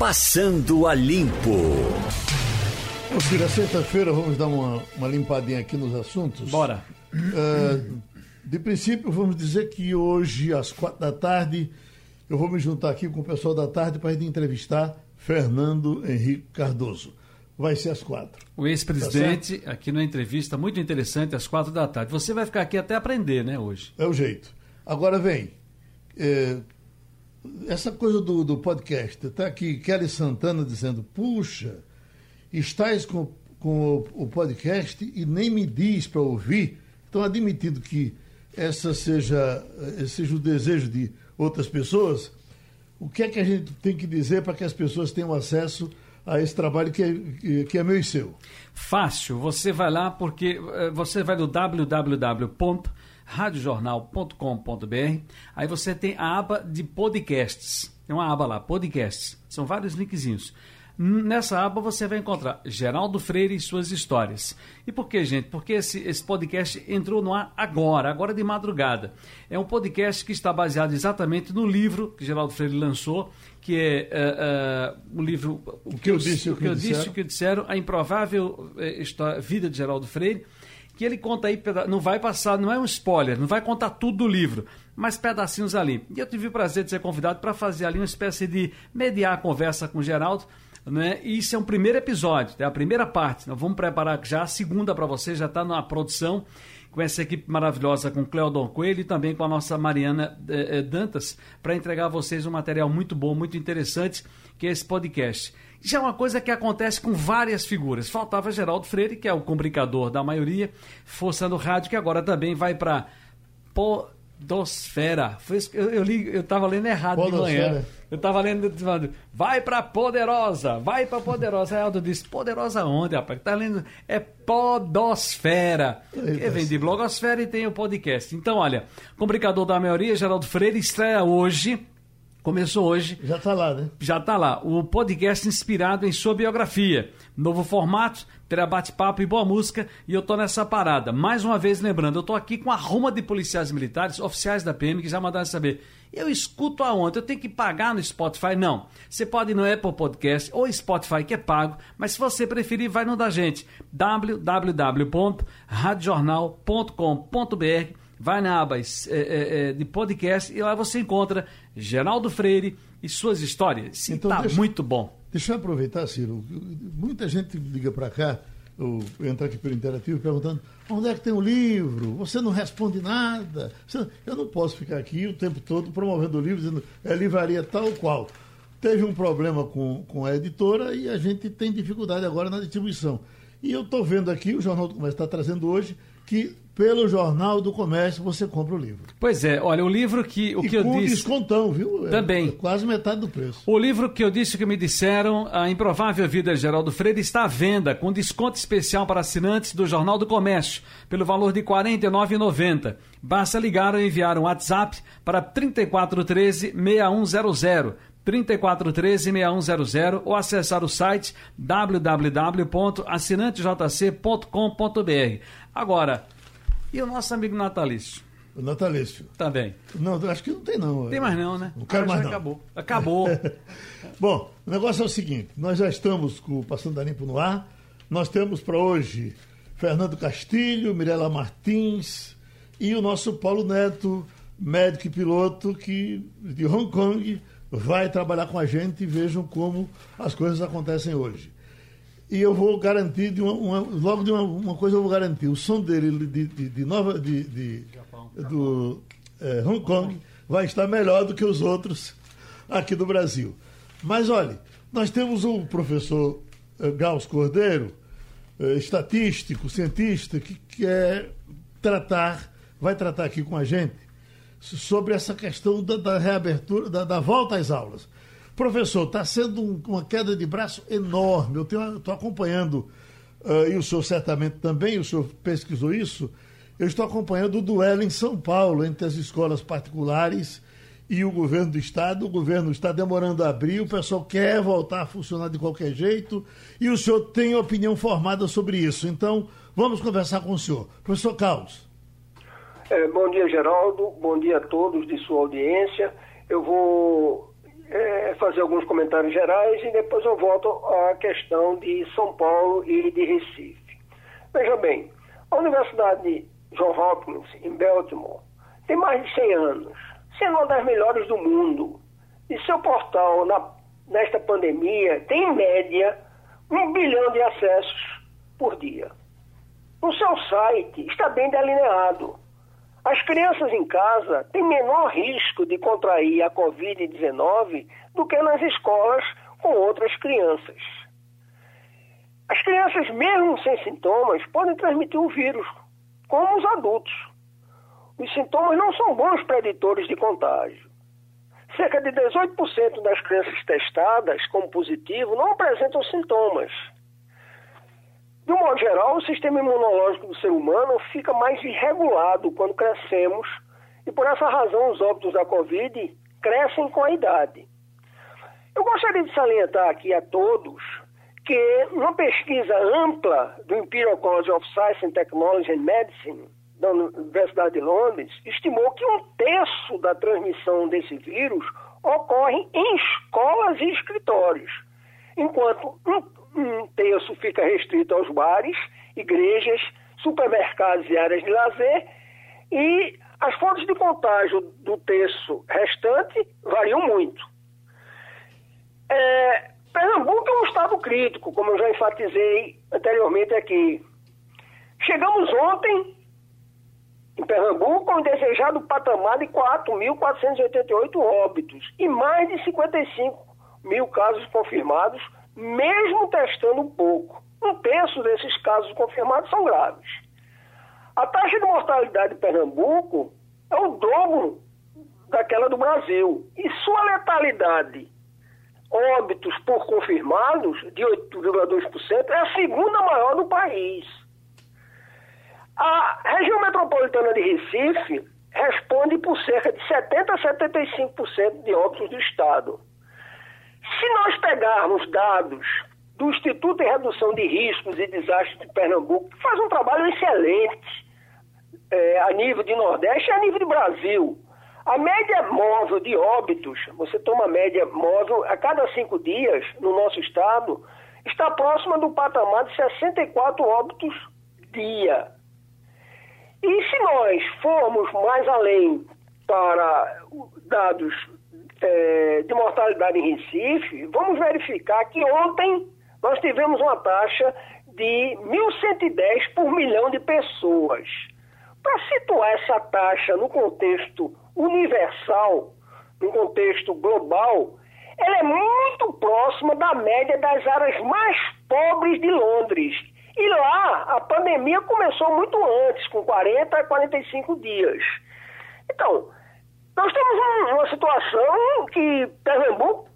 Passando a Limpo. Ô, filho, sexta-feira vamos dar uma, uma limpadinha aqui nos assuntos. Bora. Uh, de princípio, vamos dizer que hoje, às quatro da tarde, eu vou me juntar aqui com o pessoal da tarde para ir entrevistar Fernando Henrique Cardoso. Vai ser às quatro. O ex-presidente, tá aqui na entrevista, muito interessante, às quatro da tarde. Você vai ficar aqui até aprender, né, hoje? É o jeito. Agora vem. É, essa coisa do, do podcast, está aqui Kelly Santana dizendo: puxa, estás com, com o, o podcast e nem me diz para ouvir. Então, admitindo que essa seja, seja o desejo de outras pessoas, o que é que a gente tem que dizer para que as pessoas tenham acesso a esse trabalho que é, que é meu e seu? Fácil, você vai lá porque eh, você vai no www radiojornal.com.br. Aí você tem a aba de podcasts. Tem uma aba lá, podcasts. São vários linkzinhos. Nessa aba você vai encontrar Geraldo Freire e suas histórias. E por que, gente? Porque esse, esse podcast entrou no ar agora, agora de madrugada. É um podcast que está baseado exatamente no livro que Geraldo Freire lançou, que é uh, uh, o livro O que eu disse, o que, eu disse, o que disseram, a improvável uh, história, vida de Geraldo Freire que ele conta aí, não vai passar, não é um spoiler, não vai contar tudo do livro, mas pedacinhos ali. E eu tive o prazer de ser convidado para fazer ali uma espécie de mediar a conversa com o Geraldo, né? E isso é um primeiro episódio, é a primeira parte. Nós vamos preparar já a segunda para você, já está na produção com essa equipe maravilhosa, com Cleodon Coelho e também com a nossa Mariana eh, eh Dantas, para entregar a vocês um material muito bom, muito interessante, que é esse podcast. Já é uma coisa que acontece com várias figuras. Faltava Geraldo Freire, que é o comunicador da maioria, força no rádio, que agora também vai para Podosfera. Isso, eu, eu, li, eu tava lendo errado Podosfera. de manhã. Eu tava lendo, falando, vai pra Poderosa, vai pra Poderosa. Aí Aldo disse, Poderosa onde, rapaz? Tá lendo, é Podosfera. Que vem de blogosfera e tem o podcast. Então, olha, comunicador da maioria, Geraldo Freire, estreia hoje Começou hoje. Já está lá, né? Já está lá. O podcast inspirado em sua biografia. Novo formato, terá bate-papo e boa música. E eu tô nessa parada. Mais uma vez, lembrando, eu tô aqui com a Roma de policiais militares, oficiais da PM, que já mandaram saber. Eu escuto aonde? Eu tenho que pagar no Spotify? Não. Você pode ir no Apple Podcast ou Spotify, que é pago. Mas se você preferir, vai no da gente. www.radiojornal.com.br vai na aba é, é, é, de podcast e lá você encontra Geraldo Freire e suas histórias. Então, tá deixa, muito bom. Deixa eu aproveitar, Ciro. Muita gente liga para cá, eu entrar aqui pelo interativo perguntando onde é que tem o livro? Você não responde nada. Eu não posso ficar aqui o tempo todo promovendo o livro, dizendo é livraria tal qual. Teve um problema com, com a editora e a gente tem dificuldade agora na distribuição. E eu estou vendo aqui, o Jornal do Comércio está trazendo hoje, que pelo Jornal do Comércio você compra o livro. Pois é, olha, o livro que o e que eu disse descontão, viu? É Também. É quase metade do preço. O livro que eu disse que me disseram, A Improvável Vida de Geraldo Freire está à venda com desconto especial para assinantes do Jornal do Comércio, pelo valor de R$ 49,90. Basta ligar ou enviar um WhatsApp para 3413 6100. 3413-6100 ou acessar o site www.assinantejc.com.br. Agora, e o nosso amigo natalício? O natalício. Também. Não, acho que não tem não. Tem mais não, né? Não quero mais não. Acabou. Acabou. Bom, o negócio é o seguinte, nós já estamos com o Passando da Limpo no ar, nós temos para hoje Fernando Castilho, Mirela Martins e o nosso Paulo Neto, médico e piloto que, de Hong Kong, vai trabalhar com a gente e vejam como as coisas acontecem hoje. E eu vou garantir, de uma, uma, logo de uma, uma, coisa eu vou garantir, o som dele de, de, de Nova, de, de Japão. do é, Hong Kong vai estar melhor do que os outros aqui do Brasil. Mas olhe, nós temos um professor uh, Gauss Cordeiro, uh, estatístico, cientista, que quer tratar, vai tratar aqui com a gente sobre essa questão da, da reabertura, da, da volta às aulas. Professor, está sendo um, uma queda de braço enorme. Eu estou acompanhando, uh, e o senhor certamente também, o senhor pesquisou isso. Eu estou acompanhando o duelo em São Paulo entre as escolas particulares e o governo do estado. O governo está demorando a abrir, o pessoal quer voltar a funcionar de qualquer jeito e o senhor tem opinião formada sobre isso. Então, vamos conversar com o senhor. Professor Carlos. É, bom dia, Geraldo. Bom dia a todos de sua audiência. Eu vou é, fazer alguns comentários gerais e depois eu volto à questão de São Paulo e de Recife. Veja bem, a Universidade John Hopkins, em Baltimore, tem mais de 100 anos, sendo uma das melhores do mundo. E seu portal, na, nesta pandemia, tem em média um bilhão de acessos por dia. O seu site está bem delineado. As crianças em casa têm menor risco de contrair a Covid-19 do que nas escolas com outras crianças. As crianças, mesmo sem sintomas, podem transmitir o vírus, como os adultos. Os sintomas não são bons preditores de contágio. Cerca de 18% das crianças testadas como positivo não apresentam sintomas. De um modo geral, o sistema imunológico do ser humano fica mais irregulado quando crescemos e, por essa razão, os óbitos da Covid crescem com a idade. Eu gostaria de salientar aqui a todos que, numa pesquisa ampla do Imperial College of Science and Technology and Medicine, da Universidade de Londres, estimou que um terço da transmissão desse vírus ocorre em escolas e escritórios, enquanto um, um terço fica restrito aos bares, igrejas, supermercados e áreas de lazer, e as fontes de contágio do terço restante variam muito. É, Pernambuco é um estado crítico, como eu já enfatizei anteriormente aqui. Chegamos ontem em Pernambuco ao desejado patamar de 4.488 óbitos e mais de 55 mil casos confirmados, mesmo testando pouco. Um terço desses casos confirmados são graves. A taxa de mortalidade de Pernambuco é o dobro daquela do Brasil e sua letalidade óbitos por confirmados, de 8,2%, é a segunda maior do país. A região metropolitana de Recife responde por cerca de 70% a 75% de óbitos do Estado. Se nós pegarmos dados do Instituto de Redução de Riscos e Desastres de Pernambuco, que faz um trabalho excelente é, a nível de Nordeste e a nível de Brasil, a média móvel de óbitos, você toma a média móvel a cada cinco dias no nosso estado, está próxima do patamar de 64 óbitos dia. E se nós formos mais além para dados é, de mortalidade em Recife, vamos verificar que ontem nós tivemos uma taxa de 1.110 por milhão de pessoas. Para situar essa taxa no contexto universal, no contexto global, ela é muito próxima da média das áreas mais pobres de Londres. E lá a pandemia começou muito antes, com 40 a 45 dias. Então, nós temos uma situação que Pernambuco,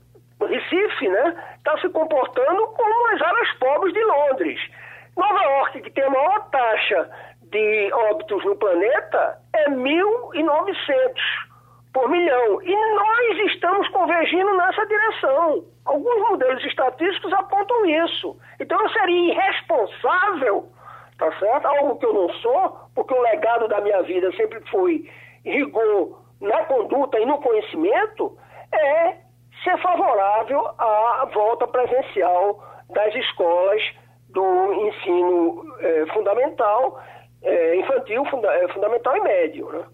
Recife, né, está se comportando como as áreas pobres de Londres. Nova York, que tem a maior taxa de óbitos no planeta é 1.900 por milhão. E nós estamos convergindo nessa direção. Alguns modelos estatísticos apontam isso. Então eu seria irresponsável, tá certo? Algo que eu não sou, porque o legado da minha vida sempre foi rigor na conduta e no conhecimento, é ser favorável à volta presencial das escolas do ensino eh, fundamental é, infantil, funda, é, fundamental e médio. Né?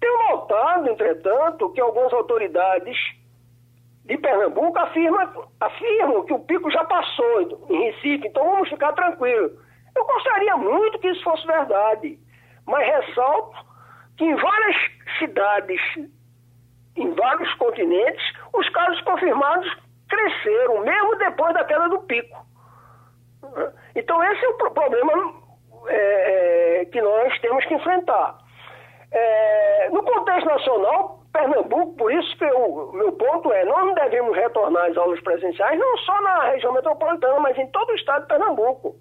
Tenho notado, entretanto, que algumas autoridades de Pernambuco afirmam, afirmam que o pico já passou em Recife, então vamos ficar tranquilos. Eu gostaria muito que isso fosse verdade, mas ressalto que em várias cidades, em vários continentes, os casos confirmados cresceram, mesmo depois da queda do pico. Então esse é o problema é, é, que nós temos que enfrentar. É, no contexto nacional, Pernambuco, por isso que o meu ponto é, nós não devemos retornar às aulas presenciais, não só na região metropolitana, mas em todo o estado de Pernambuco.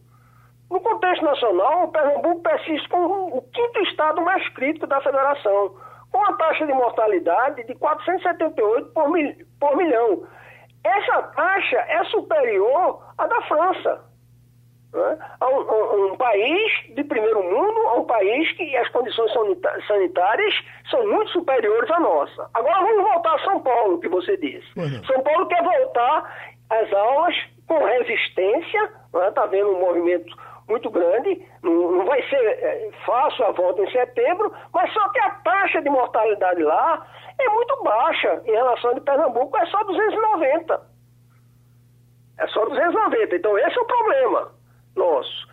No contexto nacional, Pernambuco persiste como o quinto estado mais crítico da federação, com uma taxa de mortalidade de 478 por, mil, por milhão. Essa taxa é superior à da França. né, a um, a um, país de primeiro mundo, a um país que as condições sanitárias são muito superiores à nossa. Agora vamos voltar a São Paulo, que você disse. Uhum. São Paulo quer voltar às aulas com resistência, está né, tá vendo um movimento muito grande, não, vai ser é, fácil a volta em setembro, mas só que a taxa de mortalidade lá é muito baixa em relação de Pernambuco, é só 290. É só 290. Então esse é o problema nosso.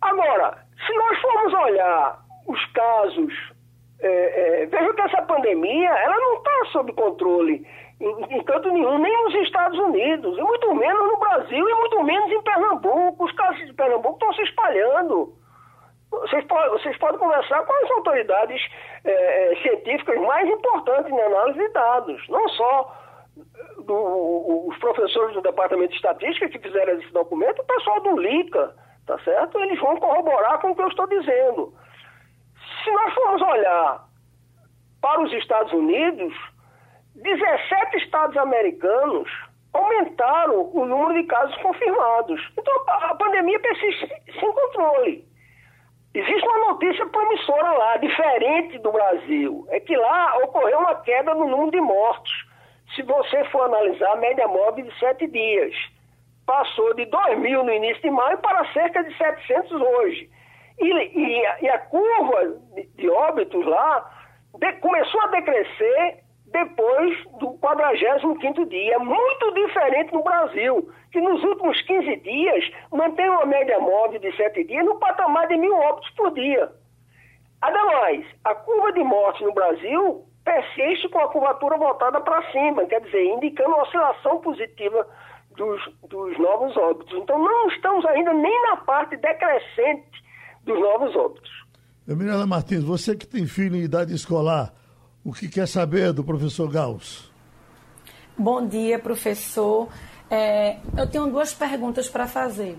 Agora, se nós formos olhar os casos, é, é, veja que essa pandemia ela não está sob controle em, em canto nenhum, nem nos Estados Unidos, e muito menos no Brasil, e muito menos em Pernambuco. Os casos de Pernambuco estão se espalhando. Vocês, podem, vocês podem conversar com as autoridades é, é, científicas mais importantes na análise de dados, não só do, os professores do Departamento de Estatística que fizeram esse documento, o pessoal do LICA, tá certo? Eles vão corroborar com o que eu estou dizendo. Se nós formos olhar para os Estados Unidos, 17 estados americanos aumentaram o número de casos confirmados. Então a pandemia persiste sem controle. Existe uma notícia promissora lá, diferente do Brasil. É que lá ocorreu uma queda no número de mortos. Se você for analisar a média móvel de sete dias, passou de 2 mil no início de maio para cerca de 700 hoje. E, e, e a curva de, de óbitos lá de, começou a decrescer depois do 45º dia, muito diferente no Brasil, que nos últimos 15 dias mantém uma média móvel de 7 dias no patamar de mil óbitos por dia. Ademais, a curva de morte no Brasil persiste com a curvatura voltada para cima, quer dizer, indicando uma oscilação positiva dos, dos novos óbitos. Então, não estamos ainda nem na parte decrescente dos novos óbitos. Mirela Martins, você que tem filho em idade escolar, o que quer saber do professor Gauss? Bom dia, professor. É, eu tenho duas perguntas para fazer.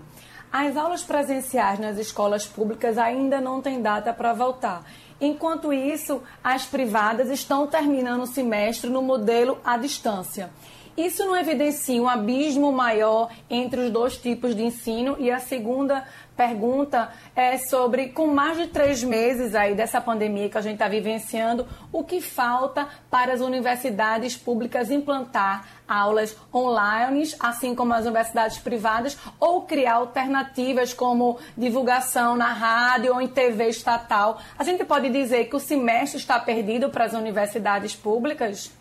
As aulas presenciais nas escolas públicas ainda não têm data para voltar. Enquanto isso, as privadas estão terminando o semestre no modelo à distância. Isso não evidencia um abismo maior entre os dois tipos de ensino? E a segunda pergunta é sobre, com mais de três meses aí dessa pandemia que a gente está vivenciando, o que falta para as universidades públicas implantar aulas online, assim como as universidades privadas, ou criar alternativas como divulgação na rádio ou em TV estatal? A gente pode dizer que o semestre está perdido para as universidades públicas?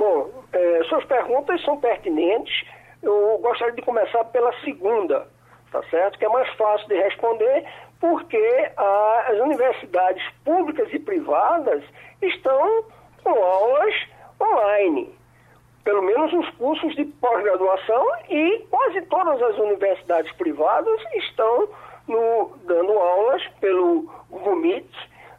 Bom, é, suas perguntas são pertinentes. Eu gostaria de começar pela segunda tá certo? Que é mais fácil de responder porque as universidades públicas e privadas estão com aulas online. Pelo menos os cursos de pós-graduação e quase todas as universidades privadas estão no, dando aulas pelo Google Meet,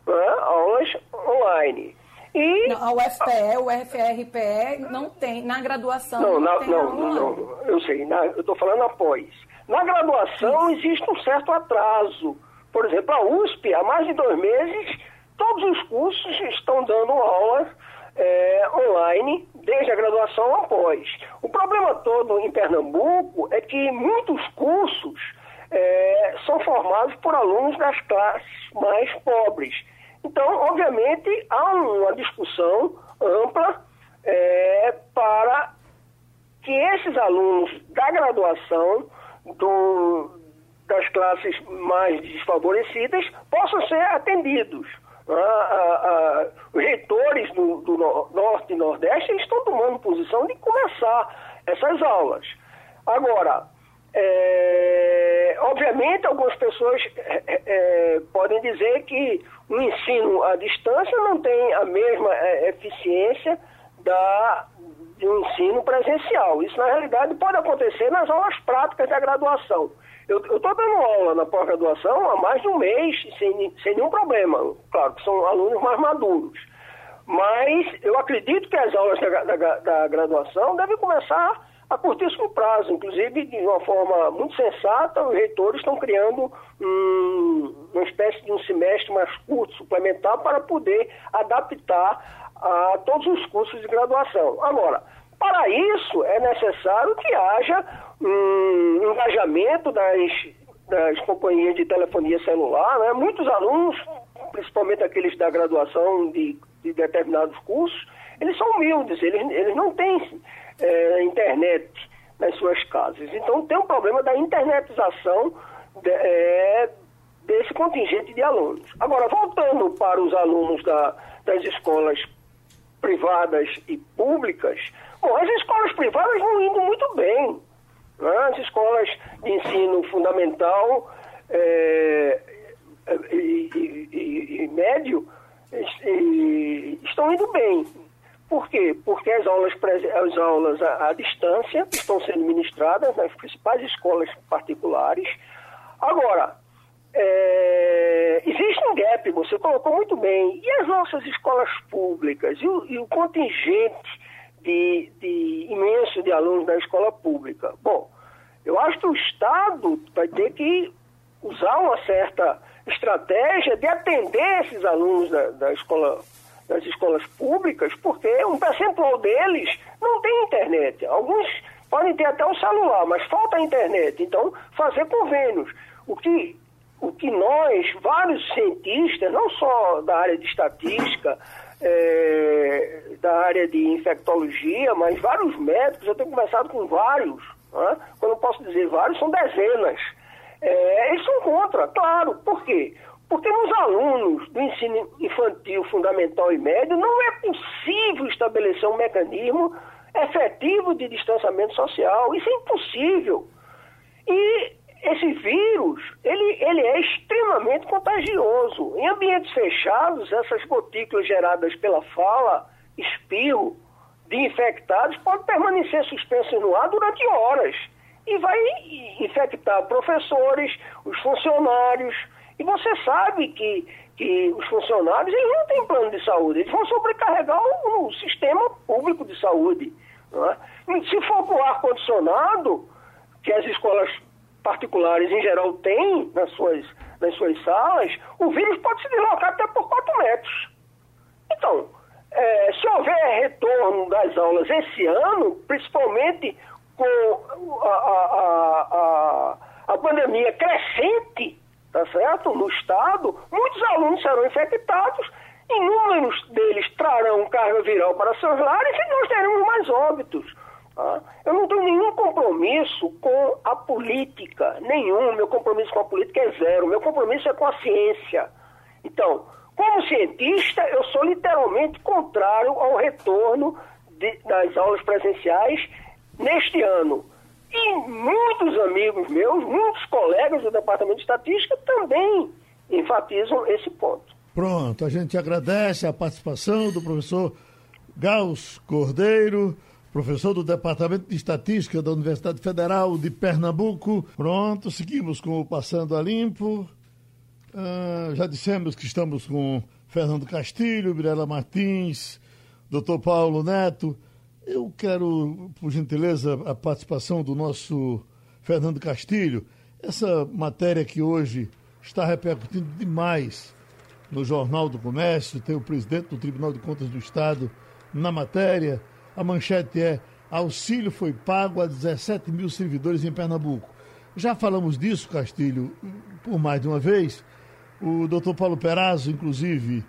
né, aulas online. E não, a UFPE, o UFRPE não tem, na graduação não, não, na, não, não, eu sei, na, eu estou falando após. Na graduação existe um certo atraso. Por exemplo, a USP, há mais de dois meses, todos os cursos estão dando aula é, online, desde a graduação após. O problema todo em Pernambuco é que muitos cursos é, são formados por alunos das classes mais pobres. Então, obviamente, há uma discussão ampla é, para que esses alunos da graduação do, das classes mais desfavorecidas possam ser atendidos. Ah, ah, ah, os reitores do, do, Norte e Nordeste estão tomando posição de começar essas aulas. Agora, é, obviamente, algumas pessoas é, é, podem dizer que o ensino à distância não tem a mesma é, eficiência da, de um ensino presencial. Isso, na realidade, pode acontecer nas aulas práticas da graduação. Eu estou dando aula na pós-graduação há mais de um mês, sem, sem nenhum problema. Claro que são alunos mais maduros. Mas eu acredito que as aulas da, da, da graduação devem começar a curtíssimo prazo. Inclusive, de uma forma muito sensata, os reitores estão criando um, uma espécie de um semestre mais curto, suplementar, para poder adaptar a todos os cursos de graduação. Agora, para isso é necessário que haja um engajamento das, das companhias de telefonia celular, né? muitos alunos, principalmente aqueles da graduação de, de determinados cursos, eles são humildes, eles, eles não têm é, internet nas suas casas. Então tem um problema da internetização de, é, desse contingente de alunos. Agora, voltando para os alunos da, das escolas privadas e públicas, bom, as escolas privadas vão indo muito bem. Né? As escolas de ensino fundamental é, e, e, e, e, médio estão indo bem. Por quê? Porque as aulas, as aulas à, à distância estão sendo ministradas nas principais escolas particulares. Agora, é, existe um gap, você colocou muito bem. E as nossas escolas públicas e o, e o contingente de, de, imenso de alunos da escola pública? Bom, eu acho que o Estado vai ter que usar uma certa estratégia de atender esses alunos da, da escola das escolas públicas, porque um percentual deles não tem internet. Alguns podem ter até um celular, mas falta a internet. Então, fazer convênios. O que, o que nós, vários cientistas, não só da área de estatística, é, da área de infectologia, mas vários médicos, eu tenho conversado com vários, né? quando eu posso dizer vários, são dezenas. É, eles são contra, claro. Por quê? Porque nos alunos do ensino infantil, fundamental e médio não é possível estabelecer um mecanismo efetivo de distanciamento social. Isso é impossível. E esse vírus, ele, ele é extremamente contagioso. Em ambientes fechados, essas gotículas geradas pela fala, espirro de infectados podem permanecer suspensas no ar durante horas e vai infectar professores, os funcionários, e você sabe que, que os funcionários eles não têm plano de saúde, eles vão sobrecarregar o, o sistema público de saúde. É? Se for com ar-condicionado, que as escolas particulares em geral têm nas suas, nas suas salas, o vírus pode se deslocar até por 4 metros. Então, é, se houver retorno das aulas esse ano, principalmente com a, a, a, a pandemia crescente, tá certo? No Estado, muitos alunos serão infectados, inúmeros deles trarão carga viral para seus lares e nós teremos mais óbitos. Tá? Eu não tenho nenhum compromisso com a política, nenhum. Meu compromisso com a política é zero. Meu compromisso é com a ciência. Então, como cientista, eu sou literalmente contrário ao retorno de, das aulas presenciais neste ano. E muitos amigos meus, muitos colegas do Departamento de Estatística também enfatizam esse ponto. Pronto, a gente agradece a participação do professor Gauss Cordeiro, professor do Departamento de Estatística da Universidade Federal de Pernambuco. Pronto, seguimos com o Passando a Limpo. Ah, já dissemos que estamos com Fernando Castilho, Mirela Martins, doutor Paulo Neto. Eu quero, por gentileza, a participação do nosso Fernando Castilho. Essa matéria que hoje está repercutindo demais no Jornal do Comércio, tem o presidente do Tribunal de Contas do Estado na matéria. A manchete é: auxílio foi pago a 17 mil servidores em Pernambuco. Já falamos disso, Castilho, por mais de uma vez. O doutor Paulo Perazzo, inclusive,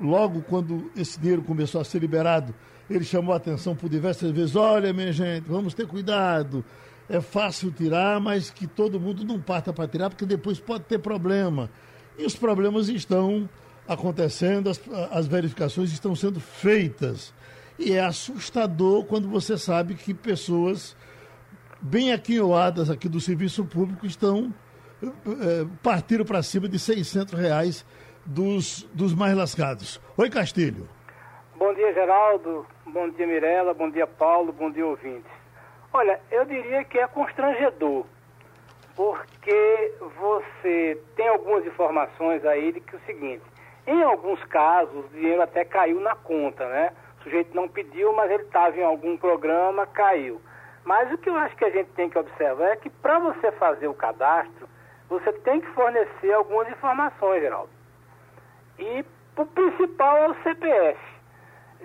logo quando esse dinheiro começou a ser liberado, ele chamou a atenção por diversas vezes: olha, minha gente, vamos ter cuidado. É fácil tirar, mas que todo mundo não parta para tirar, porque depois pode ter problema. E os problemas estão acontecendo, as, as verificações estão sendo feitas. E é assustador quando você sabe que pessoas bem aquinhoadas aqui do serviço público estão é, partiram para cima de 600 reais dos, dos mais lascados. Oi, Castilho. Bom dia, Geraldo. Bom dia, Mirela. Bom dia, Paulo. Bom dia, ouvintes. Olha, eu diria que é constrangedor, porque você tem algumas informações aí de que é o seguinte, em alguns casos o dinheiro até caiu na conta, né? O sujeito não pediu, mas ele estava em algum programa, caiu. Mas o que eu acho que a gente tem que observar é que para você fazer o cadastro, você tem que fornecer algumas informações, Geraldo. E o principal é o CPF.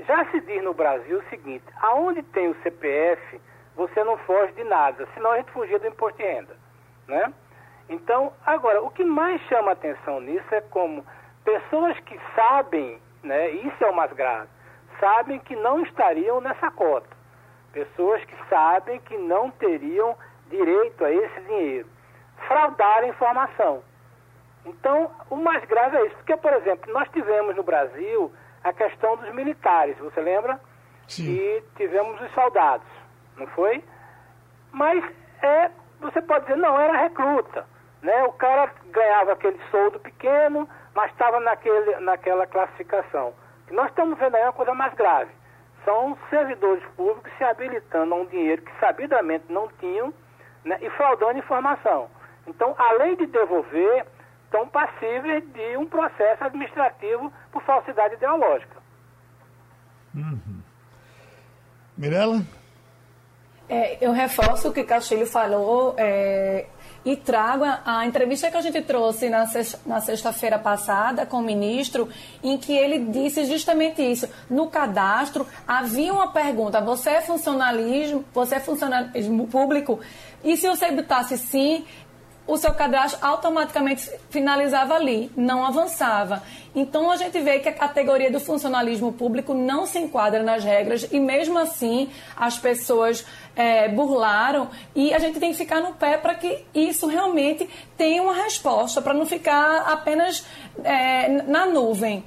Já se diz no Brasil o seguinte: aonde tem o CPF, você não foge de nada, senão a gente fugia do imposto de renda. Né? Então, agora, o que mais chama atenção nisso é como pessoas que sabem, né, isso é o mais grave, sabem que não estariam nessa cota. Pessoas que sabem que não teriam direito a esse dinheiro. Fraudar a informação. Então, o mais grave é isso. Porque, por exemplo, nós tivemos no Brasil a questão dos militares, você lembra? Sim. E tivemos os soldados, não foi? Mas é, você pode dizer, não, era recruta. Né? O cara ganhava aquele soldo pequeno, mas estava naquele, naquela classificação. E nós estamos vendo aí uma coisa mais grave. São servidores públicos se habilitando a um dinheiro que sabidamente não tinham né, e fraudando informação. Então, além de devolver, estão passíveis de um processo administrativo por falsidade ideológica. Mirela? É, eu reforço o que Castilho falou é, e trago a, a entrevista que a gente trouxe na sexta-feira passada com o ministro, em que ele disse justamente isso. No cadastro havia uma pergunta: você é funcionalismo, você é funcionalismo público? E se você botasse sim, o seu cadastro automaticamente finalizava ali, não avançava. Então a gente vê que a categoria do funcionalismo público não se enquadra nas regras e mesmo assim as pessoas é, burlaram e a gente tem que ficar no pé para que isso realmente tenha uma resposta, para não ficar apenas é, na nuvem.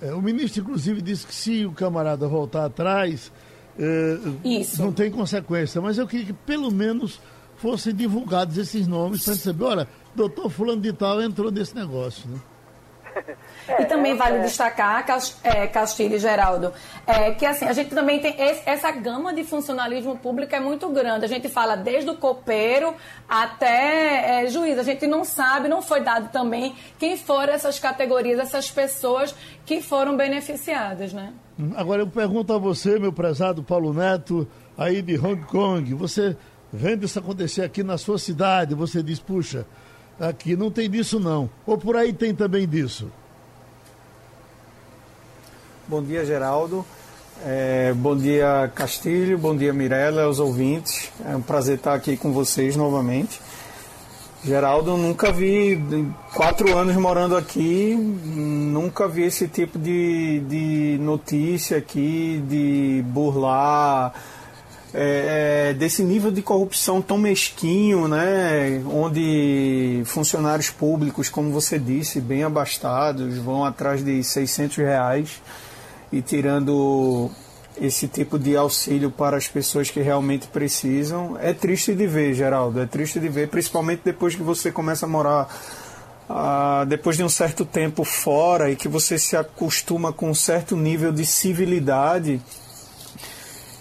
É, o ministro, inclusive, disse que se o camarada voltar atrás, é, Isso. não tem consequência. Mas eu queria que pelo menos fossem divulgados esses nomes para saber, olha, doutor fulano de tal entrou nesse negócio, né? e também vale destacar, Cas- é, Castilho e Geraldo, é, que assim, a gente também tem esse- essa gama de funcionalismo público é muito grande. A gente fala desde o copeiro até é, juiz. A gente não sabe, não foi dado também quem foram essas categorias, essas pessoas que foram beneficiadas, né? Agora eu pergunto a você, meu prezado Paulo Neto, aí de Hong Kong, você vendo isso acontecer aqui na sua cidade, você diz, puxa, aqui não tem disso não. Ou por aí tem também disso. Bom dia, Geraldo. É, bom dia, Castilho. Bom dia, Mirella, aos ouvintes. É um prazer estar aqui com vocês novamente. Geraldo, nunca vi, quatro anos morando aqui, nunca vi esse tipo de, de notícia aqui, de burlar, é, é, desse nível de corrupção tão mesquinho, né? Onde funcionários públicos, como você disse, bem abastados, vão atrás de 600 reais e tirando esse tipo de auxílio para as pessoas que realmente precisam. É triste de ver, Geraldo, é triste de ver, principalmente depois que você começa a morar ah, depois de um certo tempo fora e que você se acostuma com um certo nível de civilidade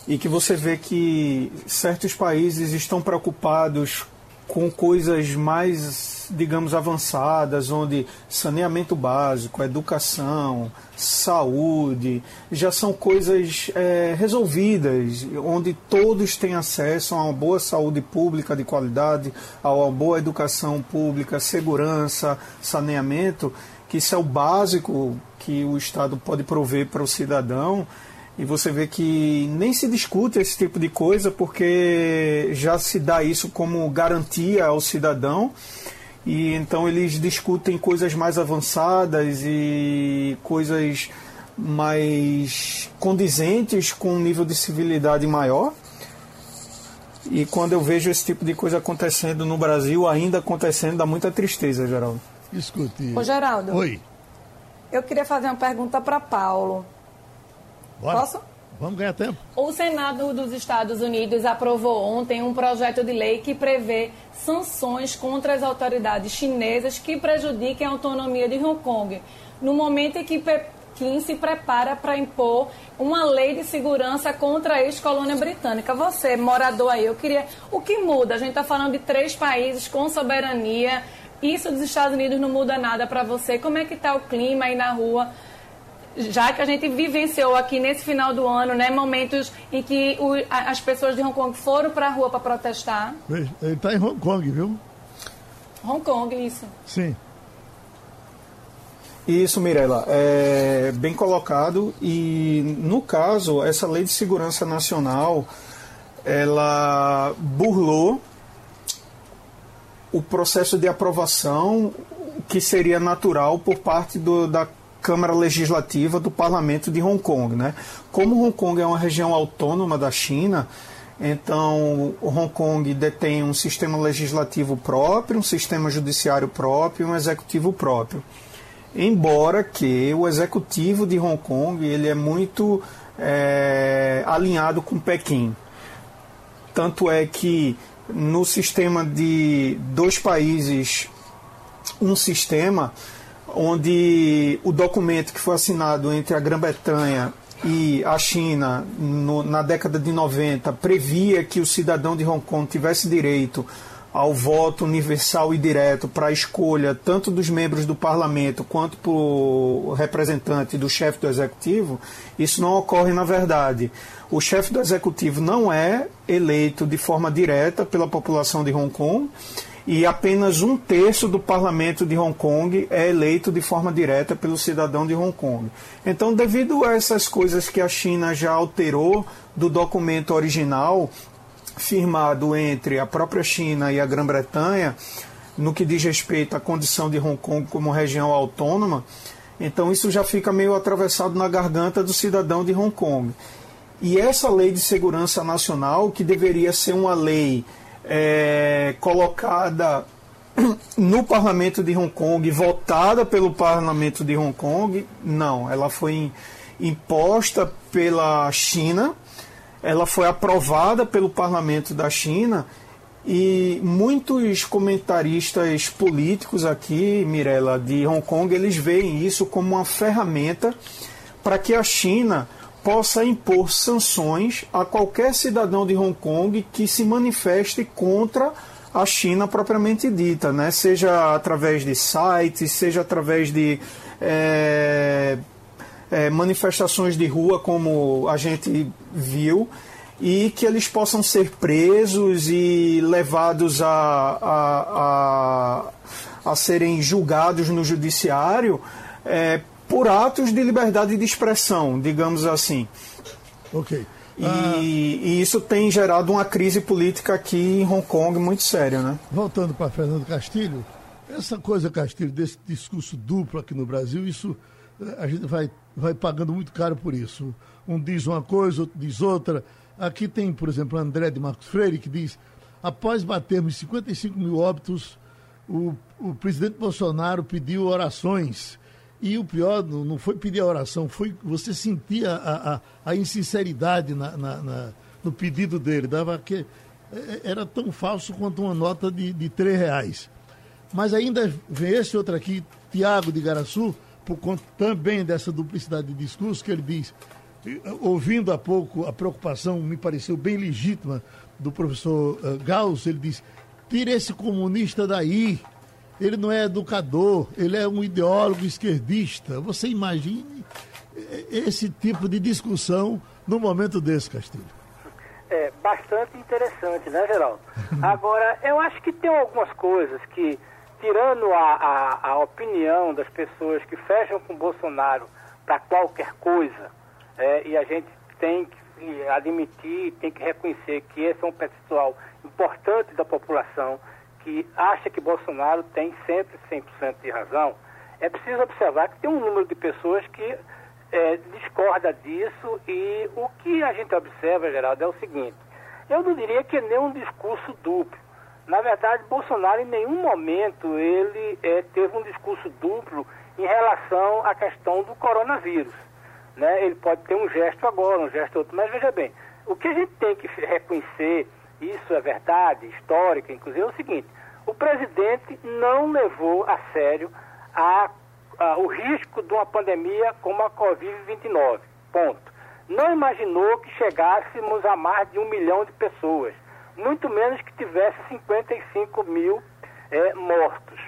e que você vê que certos países estão preocupados com coisas mais, digamos, avançadas, onde saneamento básico, educação, saúde, já são coisas é, resolvidas, onde todos têm acesso a uma boa saúde pública de qualidade, a uma boa educação pública, segurança, saneamento, que isso é o básico que o Estado pode prover para o cidadão. E você vê que nem se discute esse tipo de coisa porque já se dá isso como garantia ao cidadão. E então eles discutem coisas mais avançadas e coisas mais condizentes com um nível de civilidade maior. E quando eu vejo esse tipo de coisa acontecendo no Brasil, ainda acontecendo, dá muita tristeza, Geraldo. Escute. Ô, Geraldo. Oi. Eu queria fazer uma pergunta para Paulo. Bora. Posso? Vamos ganhar tempo. O Senado dos Estados Unidos aprovou ontem um projeto de lei que prevê sanções contra as autoridades chinesas que prejudiquem a autonomia de Hong Kong, no momento em que Pequim se prepara para impor uma lei de segurança contra a ex-colônia britânica. Você, morador aí, eu queria. O que muda? A gente está falando de três países com soberania. Isso dos Estados Unidos não muda nada para você. Como é que está o clima aí na rua? Já que a gente vivenciou aqui nesse final do ano, né, momentos em que o, a, as pessoas de Hong Kong foram para a rua para protestar. Ele está em Hong Kong, viu? Hong Kong, isso. Sim. Isso, Mirella, é bem colocado. E no caso, essa lei de segurança nacional, ela burlou o processo de aprovação que seria natural por parte do, da Câmara Legislativa do Parlamento de Hong Kong. Né? Como Hong Kong é uma região autônoma da China, então Hong Kong detém um sistema legislativo próprio, um sistema judiciário próprio um executivo próprio. Embora que o executivo de Hong Kong ele é muito é, alinhado com Pequim. Tanto é que no sistema de dois países, um sistema, onde o documento que foi assinado entre a Grã-Bretanha e a China no, na década de 90 previa que o cidadão de Hong Kong tivesse direito ao voto universal e direto para a escolha tanto dos membros do parlamento quanto para representante do chefe do executivo, isso não ocorre na verdade. O chefe do executivo não é eleito de forma direta pela população de Hong Kong e apenas um terço do parlamento de Hong Kong é eleito de forma direta pelo cidadão de Hong Kong. Então, devido a essas coisas que a China já alterou do documento original, firmado entre a própria China e a Grã-Bretanha, no que diz respeito à condição de Hong Kong como região autônoma, então isso já fica meio atravessado na garganta do cidadão de Hong Kong. E essa lei de segurança nacional, que deveria ser uma lei é, colocada no parlamento de Hong Kong, votada pelo parlamento de Hong Kong, não, ela foi imposta pela China, ela foi aprovada pelo parlamento da China e muitos comentaristas políticos aqui, Mirella, de Hong Kong, eles veem isso como uma ferramenta para que a China possa impor sanções a qualquer cidadão de Hong Kong que se manifeste contra a China propriamente dita, né? seja através de sites, seja através de é, é, manifestações de rua, como a gente viu, e que eles possam ser presos e levados a, a, a, a serem julgados no judiciário é, por atos de liberdade de expressão, digamos assim. Ok. E, ah, e, isso tem gerado uma crise política aqui em Hong Kong muito séria, né? Voltando para Fernando Castilho, essa coisa, Castilho, desse discurso duplo aqui no Brasil, isso eh, a gente vai, vai pagando muito caro por isso. Um diz uma coisa, outro diz outra. Aqui tem, por exemplo, André de Marcos Freire, que diz: após batermos 55 mil óbitos, o, o presidente Bolsonaro pediu orações e o pior não foi pedir a oração, foi você sentir a, a, a insinceridade na, na, na, no pedido dele. Dava que é, é, era tão falso quanto uma nota de, de três reais. Mas ainda vem esse outro aqui, Tiago de Garaçu, por conta também dessa duplicidade de discurso, que ele diz, ouvindo há pouco a preocupação, me pareceu bem legítima, do professor uh, Gauss, ele diz, tira esse comunista daí, ele não é educador, ele é um ideólogo esquerdista. Você imagine esse tipo de discussão no momento desse, Castilho. É bastante interessante, né, Geraldo? Agora, eu acho que tem algumas coisas que, tirando a, a, a opinião das pessoas que fecham com Bolsonaro para qualquer coisa, é, e a gente tem que admitir, tem que reconhecer que esse é um pessoal importante da população, que acha que Bolsonaro tem sempre 100% de razão, é preciso observar que tem um número de pessoas que é, discorda disso e o que a gente observa, Geraldo, é o seguinte, eu não diria que é nem um discurso duplo. Na verdade, Bolsonaro em nenhum momento ele é, teve um discurso duplo em relação à questão do coronavírus. Né? Ele pode ter um gesto agora, um gesto outro, mas veja bem, o que a gente tem que reconhecer isso é verdade, histórica, inclusive, é o seguinte: o presidente não levou a sério a, a, o risco de uma pandemia como a Covid-29. Ponto. Não imaginou que chegássemos a mais de um milhão de pessoas, muito menos que tivesse 55 mil é, mortos.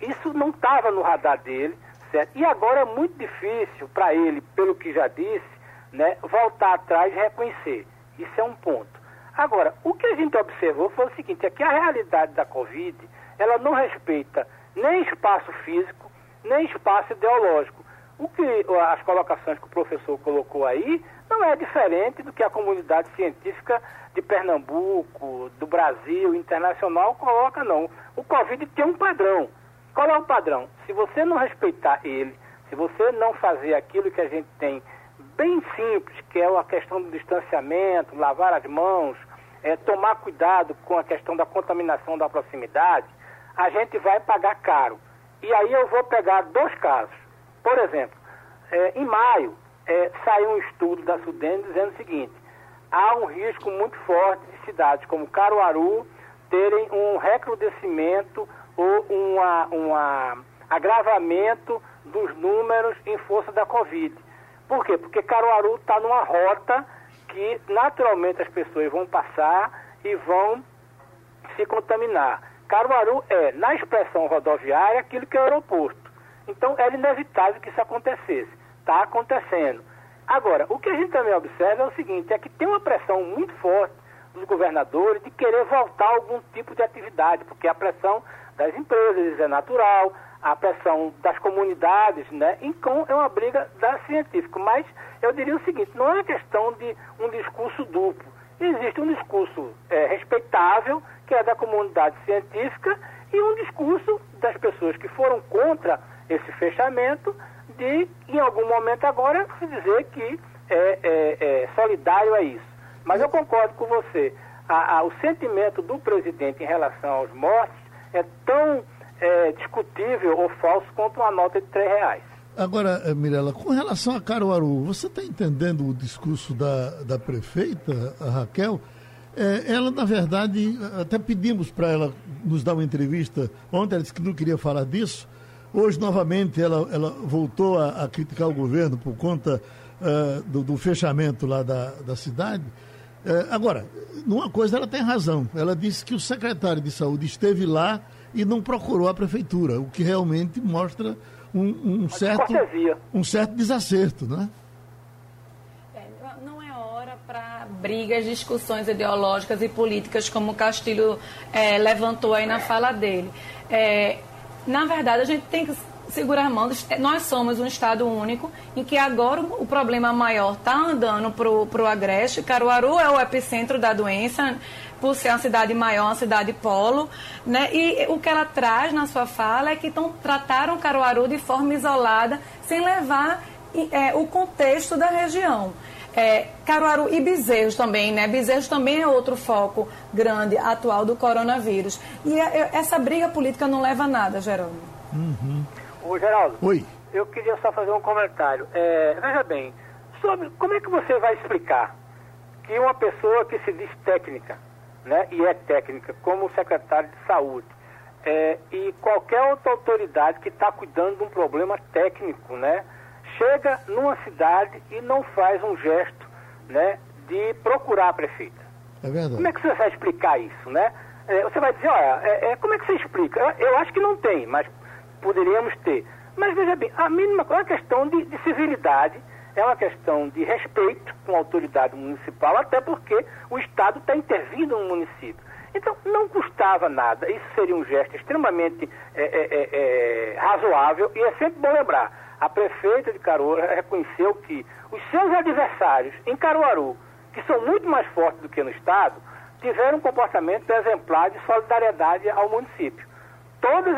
Isso não estava no radar dele, certo? E agora é muito difícil para ele, pelo que já disse, né, voltar atrás e reconhecer. Isso é um ponto. Agora, o que a gente observou foi o seguinte, é que a realidade da Covid, ela não respeita nem espaço físico, nem espaço ideológico. O que as colocações que o professor colocou aí não é diferente do que a comunidade científica de Pernambuco, do Brasil, internacional coloca, não. O Covid tem um padrão. Qual é o padrão? Se você não respeitar ele, se você não fazer aquilo que a gente tem bem simples, que é a questão do distanciamento, lavar as mãos, é, tomar cuidado com a questão da contaminação da proximidade, a gente vai pagar caro. E aí eu vou pegar dois casos. Por exemplo, é, em maio, é, saiu um estudo da Sudene dizendo o seguinte: há um risco muito forte de cidades como Caruaru terem um recrudescimento ou um agravamento dos números em força da Covid. Por quê? Porque Caruaru está numa rota que naturalmente as pessoas vão passar e vão se contaminar. Caruaru é, na expressão rodoviária, aquilo que é o aeroporto. Então era inevitável que isso acontecesse. Está acontecendo. Agora, o que a gente também observa é o seguinte, é que tem uma pressão muito forte dos governadores de querer voltar a algum tipo de atividade, porque a pressão das empresas é natural, a pressão das comunidades, né? Então é uma briga da científica. Mas eu diria o seguinte, não é questão de um discurso duplo. Existe um discurso é, respeitável, que é da comunidade científica, e um discurso das pessoas que foram contra esse fechamento, de, em algum momento agora, se dizer que é, é, é solidário a isso. Mas eu concordo com você. A, a, o sentimento do presidente em relação aos mortos é tão é, discutível ou falso quanto uma nota de três reais. Agora, eh, Mirela, com relação a Caruaru, você está entendendo o discurso da, da prefeita, a Raquel? É, ela, na verdade, até pedimos para ela nos dar uma entrevista. Ontem ela disse que não queria falar disso. Hoje, novamente, ela, ela voltou a, a criticar o governo por conta uh, do, do, fechamento lá da, da cidade. Uh, agora, numa coisa ela tem razão. Ela disse que o secretário de saúde esteve lá e não procurou a prefeitura, o que realmente mostra um, um certo, um certo desacerto, né? É, não é hora para brigas, discussões ideológicas e políticas, como o Castilho é, levantou aí na fala dele. É, na verdade, a gente tem que segurar a mão. Nós somos um Estado único em que agora o problema maior está andando para o Agreste. Caruaru é o epicentro da doença por ser uma cidade maior, uma cidade polo, né? E o que ela traz na sua fala é que então, trataram Caruaru de forma isolada, sem levar é, o contexto da região. É, Caruaru e Bezerros também, né? Bezerros também é outro foco grande atual do coronavírus. E é, essa briga política não leva a nada, Geraldo. Uhum. Ô, Geraldo. Oi. Eu queria só fazer um comentário. É, veja bem, sobre como é que você vai explicar que uma pessoa que se diz técnica, né, e é técnica, como o secretário de saúde, é, e qualquer outra autoridade que está cuidando de um problema técnico, né, chega numa cidade e não faz um gesto, né, de procurar a prefeita. É verdade. Como é que você vai explicar isso, né? É, você vai dizer, olha, é, é, como é que você explica? Eu, eu, acho que não tem, mas poderíamos ter. Mas veja bem, a mínima é uma questão de, de civilidade é uma questão de respeito com a autoridade municipal, até porque o Estado está intervindo no município. Então, não custava nada. Isso seria um gesto extremamente é, é, é, é, razoável e é sempre bom lembrar. A prefeita de Caruaru reconheceu que os seus adversários em Caruaru, que são muito mais fortes do que no Estado, tiveram um comportamento exemplar de solidariedade ao município. Todas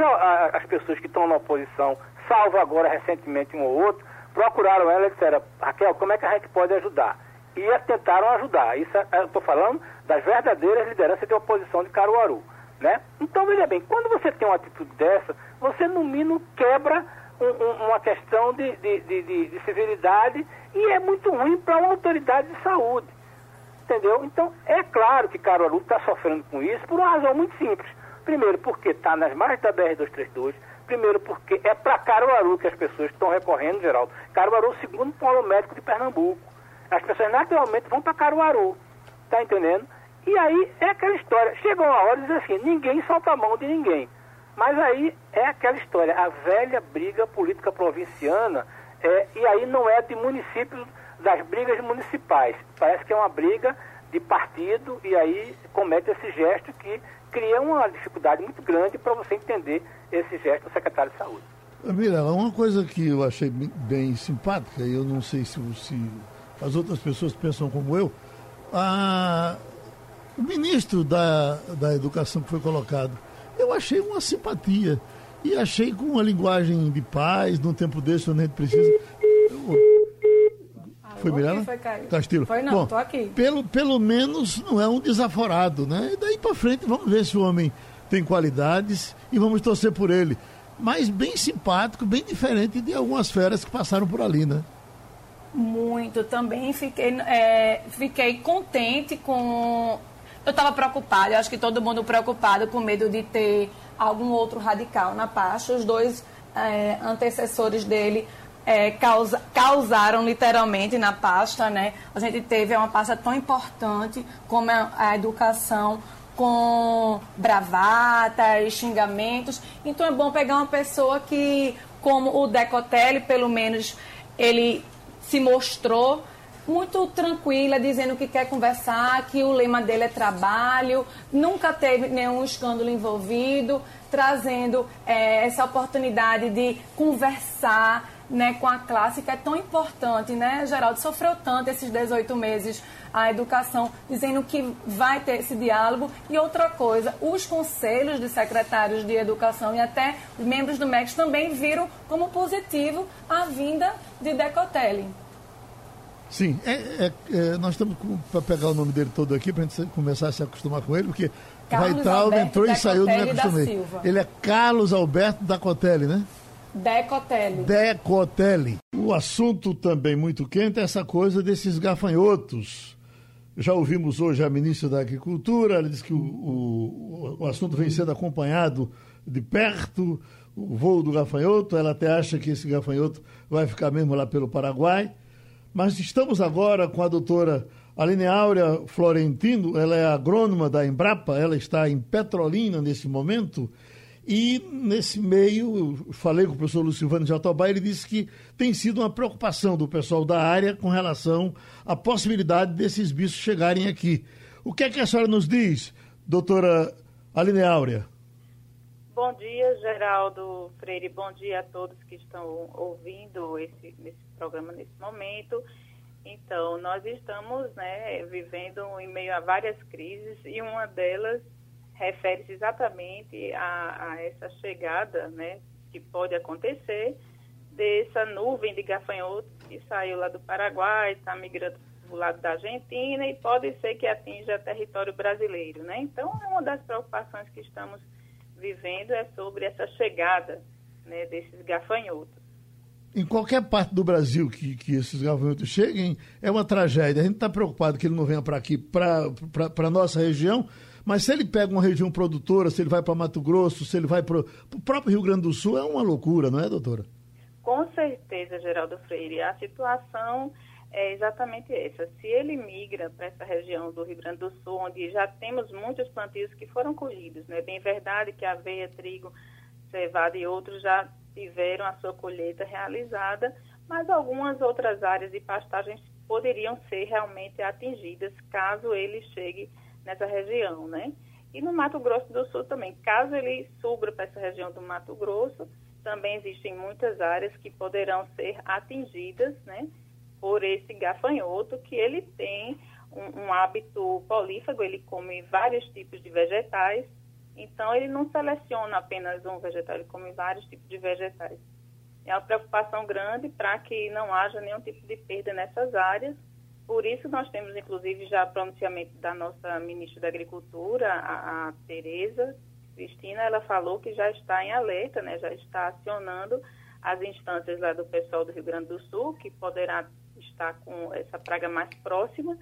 as pessoas que estão na oposição, salvo agora recentemente um ou outro, procuraram ela e disseram, Raquel, como é que a gente pode ajudar? E tentaram ajudar. Isso é, estou falando das verdadeiras lideranças de oposição de Caruaru. Né? Então, veja bem, quando você tem uma atitude dessa, você no mínimo quebra um, um, uma questão de, de, de, de, civilidade e é muito ruim para uma autoridade de saúde. Entendeu? Então, é claro que Caruaru está sofrendo com isso por uma razão muito simples. Primeiro, porque está nas margens da BR-232, Primeiro, porque é para Caruaru que as pessoas estão recorrendo, Geraldo. Caruaru o segundo polo médico de Pernambuco. As pessoas naturalmente vão para Caruaru. Tá entendendo? E aí é aquela história. Chega uma hora e diz assim, ninguém solta a mão de ninguém. Mas aí é aquela história, a velha briga política provinciana, é, e aí não é de municípios, das brigas municipais. Parece que é uma briga de partido, e aí comete esse gesto que cria uma dificuldade muito grande para você entender esse gesto do secretário de saúde. Mirela, uma coisa que eu achei bem simpática, e eu não sei se, se as outras pessoas pensam como eu, a, o ministro da, da Educação que foi colocado, eu achei uma simpatia. E achei com uma linguagem de paz, num tempo desse, onde a gente precisa. Foi Mirella? Foi, Caio? Castilho. Foi não, Bom, tô aqui. Pelo, pelo menos não é um desaforado, né? E daí para frente vamos ver se o homem tem qualidades e vamos torcer por ele. Mas bem simpático, bem diferente de algumas feras que passaram por ali, né? Muito também. Fiquei, é, fiquei contente com. Eu estava preocupada, eu acho que todo mundo preocupado com medo de ter algum outro radical na pasta. Os dois é, antecessores dele é, causa, causaram literalmente na pasta, né? A gente teve uma pasta tão importante como a, a educação, com bravatas, xingamentos. Então é bom pegar uma pessoa que, como o Decotelli, pelo menos ele se mostrou muito tranquila, dizendo que quer conversar, que o lema dele é trabalho, nunca teve nenhum escândalo envolvido, trazendo é, essa oportunidade de conversar né, com a classe, que é tão importante, né? Geraldo sofreu tanto esses 18 meses a educação, dizendo que vai ter esse diálogo. E outra coisa, os conselhos de secretários de educação e até membros do MEC também viram como positivo a vinda de Decotelli. Sim, é, é, é, nós estamos para pegar o nome dele todo aqui para a gente começar a se acostumar com ele, porque Raitaldo entrou e saiu, não me acostumei. Ele é Carlos Alberto Dacotelli, né? Decotelli. Decotelli. O assunto também muito quente é essa coisa desses gafanhotos. Já ouvimos hoje a ministra da Agricultura, ela disse que o, o, o assunto vem sendo acompanhado de perto, o voo do gafanhoto, ela até acha que esse gafanhoto vai ficar mesmo lá pelo Paraguai. Mas estamos agora com a doutora Aline Áurea Florentino, ela é agrônoma da Embrapa, ela está em Petrolina nesse momento. E nesse meio, falei com o professor Lucivano Jatobá, ele disse que tem sido uma preocupação do pessoal da área com relação à possibilidade desses bichos chegarem aqui. O que é que a senhora nos diz, doutora Aline Áurea? Bom dia, Geraldo Freire. Bom dia a todos que estão ouvindo esse, esse programa nesse momento. Então, nós estamos né, vivendo em meio a várias crises e uma delas refere-se exatamente a, a, essa chegada né, que pode acontecer dessa nuvem de gafanhotos que saiu lá do Paraguai, está migrando para o lado da Argentina e pode ser que atinja território brasileiro. Né? Então, uma das preocupações que estamos vivendo é sobre essa chegada né, desses gafanhotos. Em qualquer parte do Brasil que, que esses gafanhotos cheguem, é uma tragédia. A gente está preocupado que ele não venha para aqui, para a nossa região, mas se ele pega uma região produtora, se ele vai para Mato Grosso, se ele vai para o próprio Rio Grande do Sul, é uma loucura, não é, doutora? Com certeza, Geraldo Freire. A situação é exatamente essa. Se ele migra para essa região do Rio Grande do Sul, onde já temos muitos plantios que foram colhidos, né? Bem verdade que aveia, trigo, cevada e outros já tiveram a sua colheita realizada, mas algumas outras áreas de pastagens poderiam ser realmente atingidas caso ele chegue nessa região, né? E no Mato Grosso do Sul também, caso ele suba para essa região do Mato Grosso, também existem muitas áreas que poderão ser atingidas, né? por esse gafanhoto, que ele tem um, um hábito polífago, ele come vários tipos de vegetais, então ele não seleciona apenas um vegetal, ele come vários tipos de vegetais. É uma preocupação grande para que não haja nenhum tipo de perda nessas áreas. Por isso nós temos, inclusive, já pronunciamento da nossa ministra da Agricultura, a, a Tereza Cristina, ela falou que já está em alerta, né, já está acionando as instâncias lá do pessoal do Rio Grande do Sul, que poderá está com essa praga mais próxima,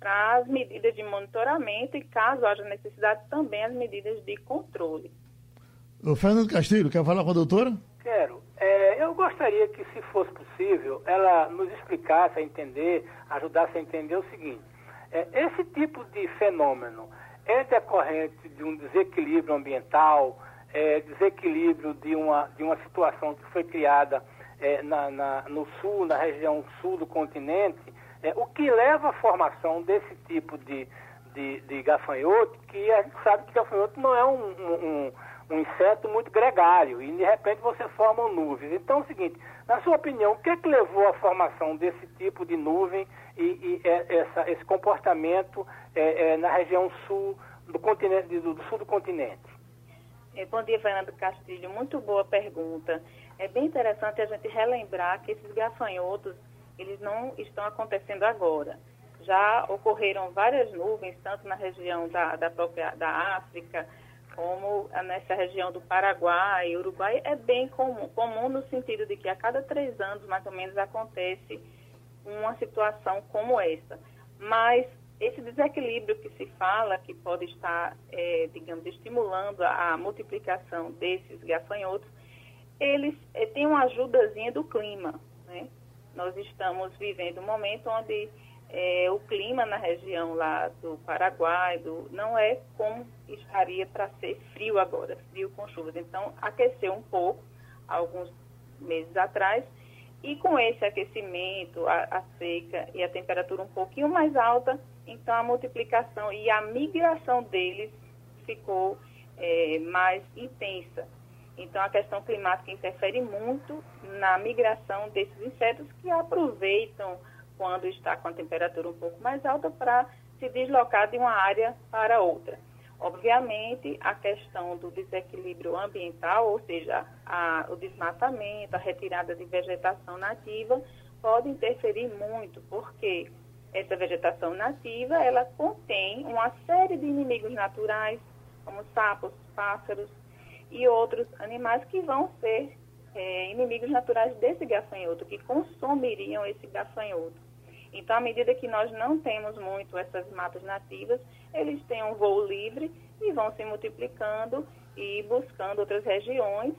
para as medidas de monitoramento e, caso haja necessidade, também as medidas de controle. O Fernando Castilho, quer falar com a doutora? Quero. É, eu gostaria que, se fosse possível, ela nos explicasse a entender, ajudasse a entender o seguinte. É, esse tipo de fenômeno é decorrente de um desequilíbrio ambiental, é, desequilíbrio de uma, de uma situação que foi criada é, na, na, no sul, na região sul do continente, é, o que leva à formação desse tipo de, de, de, gafanhoto, que a gente sabe que gafanhoto não é um, um, um, inseto muito gregário, e de repente você forma nuvens. Então é o seguinte, na sua opinião, o que, é que levou à formação desse tipo de nuvem e, e é, essa, esse comportamento é, é, na região sul do continente, do, do sul do continente? É, bom dia, Fernando Castilho. Muito boa pergunta. É bem interessante a gente relembrar que esses gafanhotos, eles não estão acontecendo agora. Já ocorreram várias nuvens, tanto na região da, da própria da África, como nessa região do Paraguai, Uruguai, é bem comum, comum no sentido de que a cada três anos, mais ou menos, acontece uma situação como essa. Mas esse desequilíbrio que se fala, que pode estar, é, digamos, estimulando a, a, multiplicação desses gafanhotos, eles é, têm uma ajudazinha do clima. Né? Nós estamos vivendo um momento onde é, o clima na região lá do Paraguai do, não é como estaria para ser frio agora, frio com chuvas. Então, aqueceu um pouco, alguns meses atrás, e com esse aquecimento, a, a, seca e a temperatura um pouquinho mais alta, então a multiplicação e a migração deles ficou é, mais intensa. Então a questão climática interfere muito na migração desses insetos que aproveitam quando está com a temperatura um pouco mais alta para se deslocar de uma área para outra. Obviamente, a questão do desequilíbrio ambiental, ou seja, a, o desmatamento, a retirada de vegetação nativa, pode interferir muito, porque essa vegetação nativa, ela contém uma série de inimigos naturais, como sapos, pássaros e outros animais que vão ser é, inimigos naturais desse gafanhoto, que consumiriam esse gafanhoto. Então, à medida que nós não temos muito essas matas nativas, eles têm um voo livre e vão se multiplicando e buscando outras regiões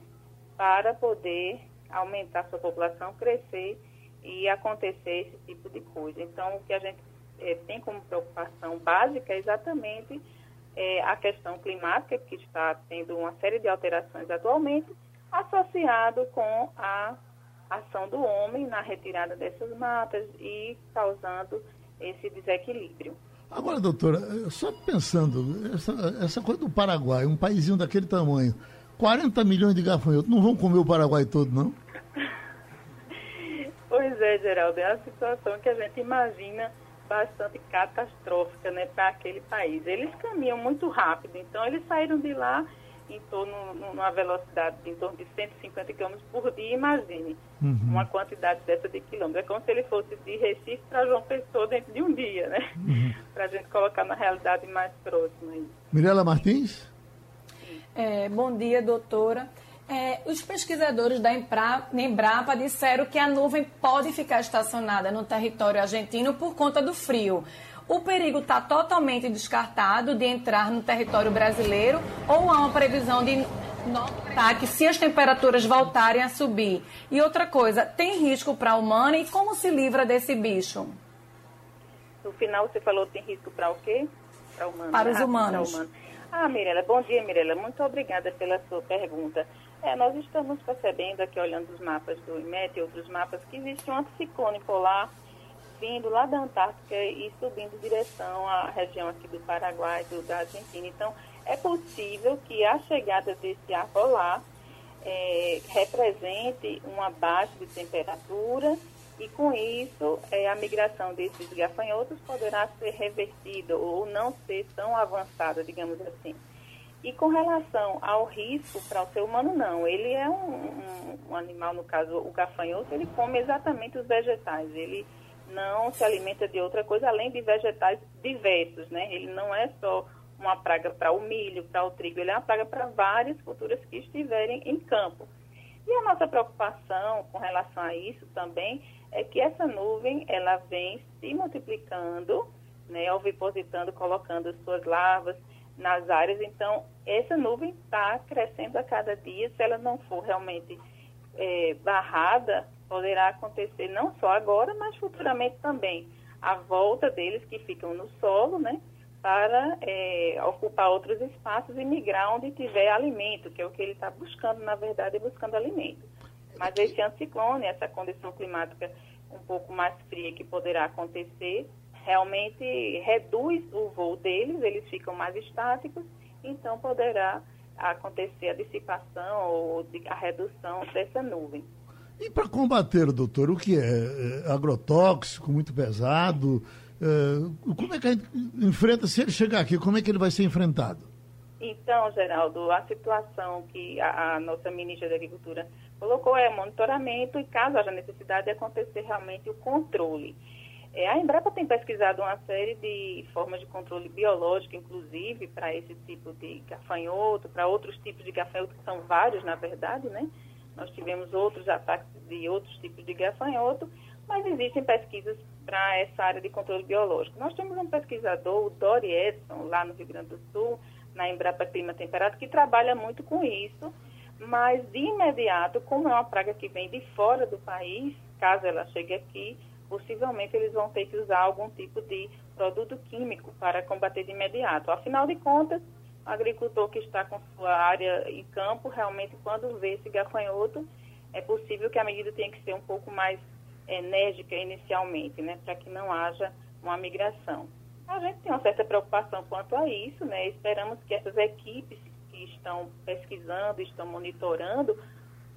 para poder aumentar sua população, crescer e acontecer esse tipo de coisa. Então, o que a gente é, tem como preocupação básica é exatamente é, a questão climática, que está tendo uma série de alterações atualmente, associado com a ação do homem na retirada dessas matas e causando esse desequilíbrio. Agora, doutora, só pensando, essa, essa coisa do Paraguai, um paísinho daquele tamanho, 40 milhões de gafanhotos, não vão comer o Paraguai todo, não? pois é, Geraldo, é uma situação que a gente imagina bastante catastrófica né, para aquele país. Eles caminham muito rápido, então eles saíram de lá em torno, numa velocidade de em torno de 150 km por dia, imagine uhum. uma quantidade dessa de quilômetros. É como se ele fosse de Recife para João Pessoa dentro de um dia, né? Uhum. para a gente colocar na realidade mais próxima. Mirela Martins? É, bom dia, doutora. É, os pesquisadores da Embrapa disseram que a nuvem pode ficar estacionada no território argentino por conta do frio. O perigo está totalmente descartado de entrar no território brasileiro ou há uma previsão de notar que se as temperaturas voltarem a subir? E outra coisa, tem risco para o humano e como se livra desse bicho? No final você falou tem risco para o quê? Para, humano, para os ah, humanos. Para ah, Mirela, bom dia, Mirela. Muito obrigada pela sua pergunta. É, nós estamos percebendo aqui, olhando os mapas do IMET e outros mapas, que existe um anticiclone polar vindo lá da Antártica e subindo em direção à região aqui do Paraguai, do, da Argentina. Então, é possível que a chegada desse ar polar é, represente uma baixa de temperatura e, com isso, é, a migração desses gafanhotos poderá ser revertida ou não ser tão avançada, digamos assim. E com relação ao risco para o ser humano, não. Ele é um, um, um, animal, no caso, o gafanhoto, ele come exatamente os vegetais. Ele não se alimenta de outra coisa além de vegetais diversos, né? Ele não é só uma praga para o milho, para o trigo, ele é uma praga para várias culturas que estiverem em campo. E a nossa preocupação com relação a isso também é que essa nuvem ela vem se multiplicando, né, ovipositando, colocando suas larvas nas áreas. Então, essa nuvem está crescendo a cada dia. Se ela não for realmente é, barrada, poderá acontecer não só agora, mas futuramente também. A volta deles que ficam no solo, né? Para é, ocupar outros espaços e migrar onde tiver alimento, que é o que ele está buscando, na verdade, é buscando alimento. Mas esse anticiclone, essa condição climática um pouco mais fria que poderá acontecer, realmente reduz o voo deles, eles ficam mais estáticos, então poderá acontecer a dissipação ou a redução dessa nuvem. E para combater, doutor, o que é? é agrotóxico, muito pesado? É, como é que a gente enfrenta, se ele chegar aqui, como é que ele vai ser enfrentado? Então, Geraldo, a situação que a, a, nossa ministra da Agricultura colocou é monitoramento e, caso haja necessidade, de acontecer realmente o controle. É, a Embrapa tem pesquisado uma série de formas de controle biológico, inclusive, para esse tipo de gafanhoto, para outros tipos de gafanhoto, que são vários, na verdade, né? Nós tivemos outros ataques de outros tipos de gafanhoto, mas existem pesquisas para essa área de controle biológico. Nós temos um pesquisador, o Dori Edson, lá no Rio Grande do Sul, na Embrapa Clima Temperado, que trabalha muito com isso, mas de imediato, como é uma praga que vem de fora do país, caso ela chegue aqui, possivelmente eles vão ter que usar algum tipo de produto químico para combater de imediato. Afinal de contas, agricultor que está com sua área em campo, realmente, quando vê esse gafanhoto, é possível que a medida tenha que ser um pouco mais enérgica inicialmente, né, para que não haja uma migração. A gente tem uma certa preocupação quanto a isso, né? Esperamos que essas equipes que estão pesquisando, estão monitorando,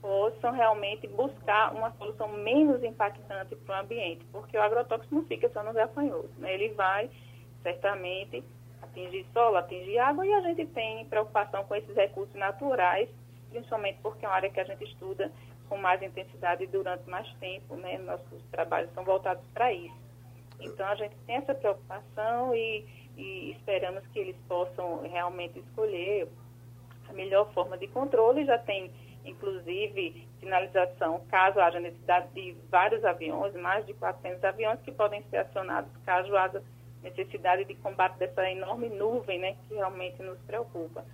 possam realmente buscar uma solução menos impactante para o ambiente, porque o agrotóxico não fica só nos gafanhotos, né? Ele vai certamente atingir solo, atingir água e a gente tem preocupação com esses recursos naturais, principalmente porque é uma área que a gente estuda com mais intensidade e durante mais tempo, né? Nossos trabalhos são voltados para isso. Então, a gente tem essa preocupação e, e esperamos que eles possam realmente escolher a melhor forma de controle. Já tem, inclusive, sinalização, caso haja necessidade de vários aviões, mais de 400 aviões que podem ser acionados caso haja necessidade de combate dessa enorme nuvem né, que realmente nos preocupa.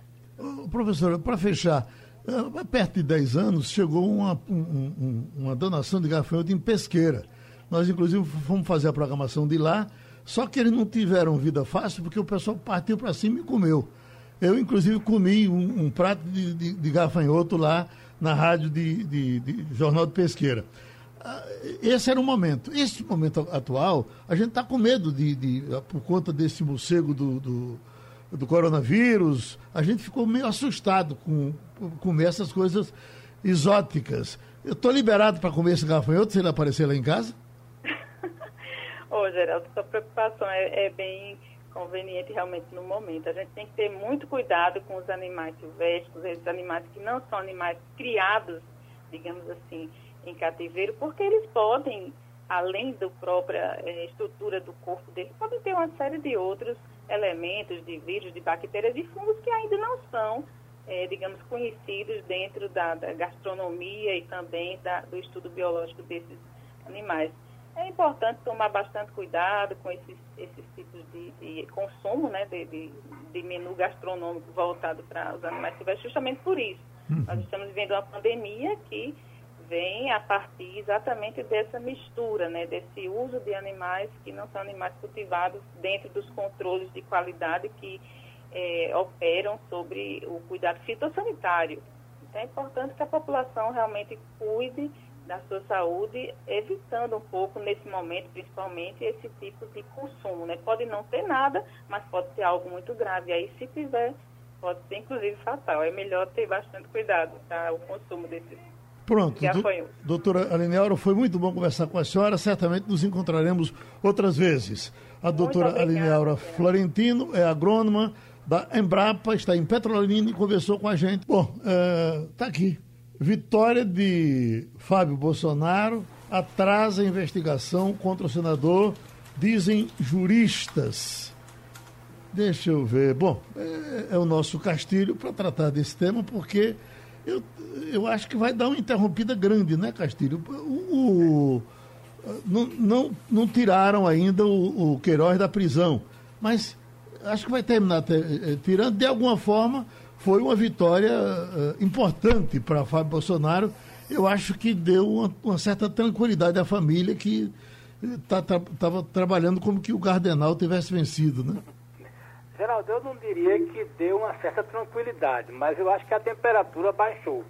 Professora, para fechar, eh, perto de 10 anos chegou uma, um, uma donação de gafanhoto em pesqueira. Nós, inclusive, fomos fazer a programação de lá, só que eles não tiveram vida fácil porque o pessoal partiu para cima e comeu. Eu, inclusive, comi um, um prato de, de, de, gafanhoto lá na rádio de, de Jornal de Pesqueira. Ah, esse era o momento. Esse momento atual, a gente está com medo de, de, por conta desse morcego do, do, do, coronavírus, a gente ficou meio assustado com comer essas coisas exóticas. Eu estou liberado para comer esse gafanhoto se ele aparecer lá em casa? Ô, Geraldo, sua preocupação é, é, bem conveniente realmente no momento. A gente tem que ter muito cuidado com os animais silvestres, esses animais que não são animais criados, digamos assim, em cativeiro, porque eles podem, além da própria é, estrutura do corpo deles, podem ter uma série de outros elementos, de vírus, de bactérias e fungos que ainda não são, é, digamos, conhecidos dentro da, da gastronomia e também da, do estudo biológico desses animais. É importante tomar bastante cuidado com esses, esses tipos de, de consumo, né, de, de, de, menu gastronômico voltado para os animais silvestres, justamente por isso. Uhum. Nós estamos vivendo uma pandemia que vem a partir exatamente dessa mistura, né, desse uso de animais que não são animais cultivados dentro dos controles de qualidade que é, operam sobre o cuidado fitossanitário. Então é importante que a população realmente cuide da sua saúde, evitando um pouco, nesse momento, principalmente, esse tipo de consumo. Né? Pode não ter nada, mas pode ser algo muito grave. Aí, se tiver, pode ser, inclusive, fatal. É melhor ter bastante cuidado, tá? O consumo desses Pronto, do, doutora Aline foi muito bom conversar com a senhora. Certamente nos encontraremos outras vezes. A doutora Aline Florentino é agrônoma da Embrapa, está em Petrolina e conversou com a gente. Bom, está é, aqui. Vitória de Fábio Bolsonaro atrasa a investigação contra o senador, dizem juristas. Deixa eu ver. Bom, é, é o nosso Castilho para tratar desse tema, porque eu, eu acho que vai dar uma interrompida grande, né, Castilho? O, o não, não, não, tiraram ainda o, o Queiroz da prisão, mas acho que vai terminar eh, tirando de alguma forma foi uma vitória uh, importante para Fábio Bolsonaro. Eu acho que deu uma, uma certa tranquilidade à família que estava tá, tá, trabalhando como que o Cardenal tivesse vencido, né? Geraldo, eu não diria que deu uma certa tranquilidade, mas eu acho que a temperatura baixou.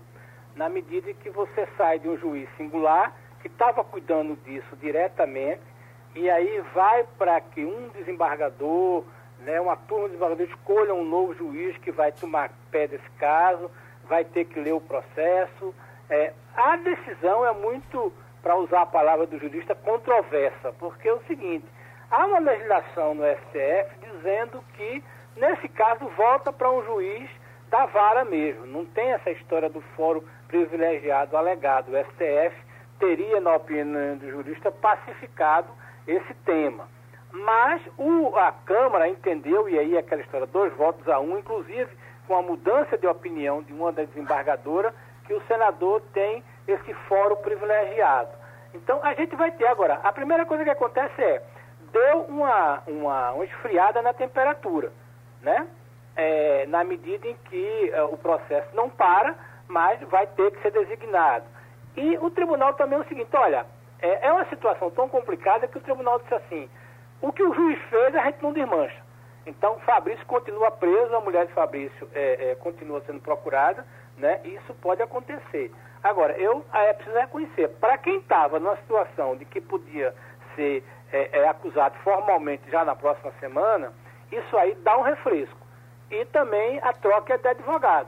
Na medida que você sai de um juiz singular, que estava cuidando disso diretamente, e aí vai para que um desembargador né, uma turma de desembargadores escolha um novo juiz que vai tomar pé desse caso, vai ter que ler o processo. É, a decisão é muito, para usar a palavra do jurista, controversa, porque é o seguinte, há uma legislação no STF dizendo que Nesse caso, volta para um juiz da vara mesmo. Não tem essa história do fórum privilegiado alegado. O STF teria, na opinião do jurista, pacificado esse tema. Mas o, a Câmara entendeu, e aí aquela história, dois votos a um, inclusive com a mudança de opinião de uma das desembargadoras, que o senador tem esse fórum privilegiado. Então a gente vai ter agora. A primeira coisa que acontece é deu uma, uma, uma esfriada na temperatura, né? É, na medida em que é, o processo não para, mas vai ter que ser designado. E o tribunal também é o seguinte, olha, é, é uma situação tão complicada que o tribunal disse assim, o que o juiz fez a gente não desmancha. Então, Fabrício continua preso, a mulher de Fabrício é, é, continua sendo procurada, né? Isso pode acontecer. Agora, eu é preciso reconhecer, para quem estava numa situação de que podia ser é, é, acusado formalmente já na próxima semana, isso aí dá um refresco. E também a troca é de advogado.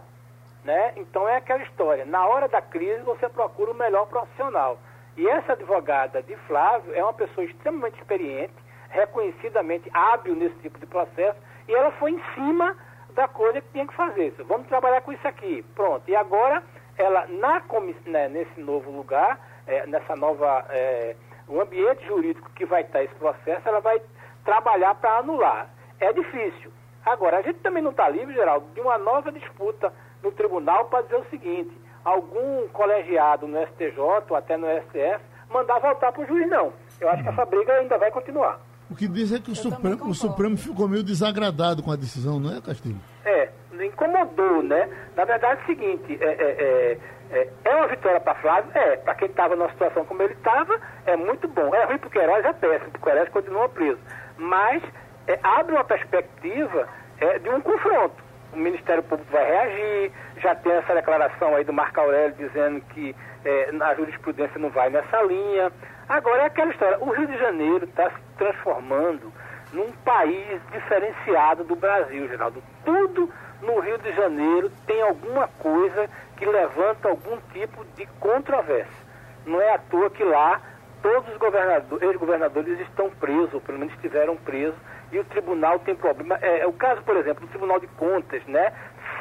Né? Então é aquela história, na hora da crise você procura o melhor profissional. E essa advogada de Flávio é uma pessoa extremamente experiente, reconhecidamente hábil nesse tipo de processo, e ela foi em cima da coisa que tinha que fazer. Vamos trabalhar com isso aqui. Pronto. E agora, ela, na né, nesse novo lugar, é, nessa nova. É, o ambiente jurídico que vai estar esse processo, ela vai trabalhar para anular. É difícil. Agora, a gente também não está livre, Geraldo, de uma nova disputa no tribunal para dizer o seguinte: algum colegiado no STJ ou até no STF mandar voltar para o juiz, não. Eu acho que essa briga ainda vai continuar. O que diz é que o Supremo, o Supremo ficou meio desagradado com a decisão, não é, Castilho? É, incomodou, né? Na verdade é o seguinte, é, é, é, é uma vitória para Flávio? É, para quem estava numa situação como ele estava, é muito bom. É ruim para o Queiroz, é péssimo, o Queiroz continua preso. Mas é, abre uma perspectiva é, de um confronto. O Ministério Público vai reagir, já tem essa declaração aí do Marco Aurélio dizendo que é, a jurisprudência não vai nessa linha. Agora é aquela história, o Rio de Janeiro está se transformando num país diferenciado do Brasil, Geraldo. Tudo no Rio de Janeiro tem alguma coisa que levanta algum tipo de controvérsia. Não é à toa que lá todos os governadores, ex-governadores estão presos, ou pelo menos estiveram presos, e o tribunal tem problema. É, é o caso, por exemplo, do Tribunal de Contas, né?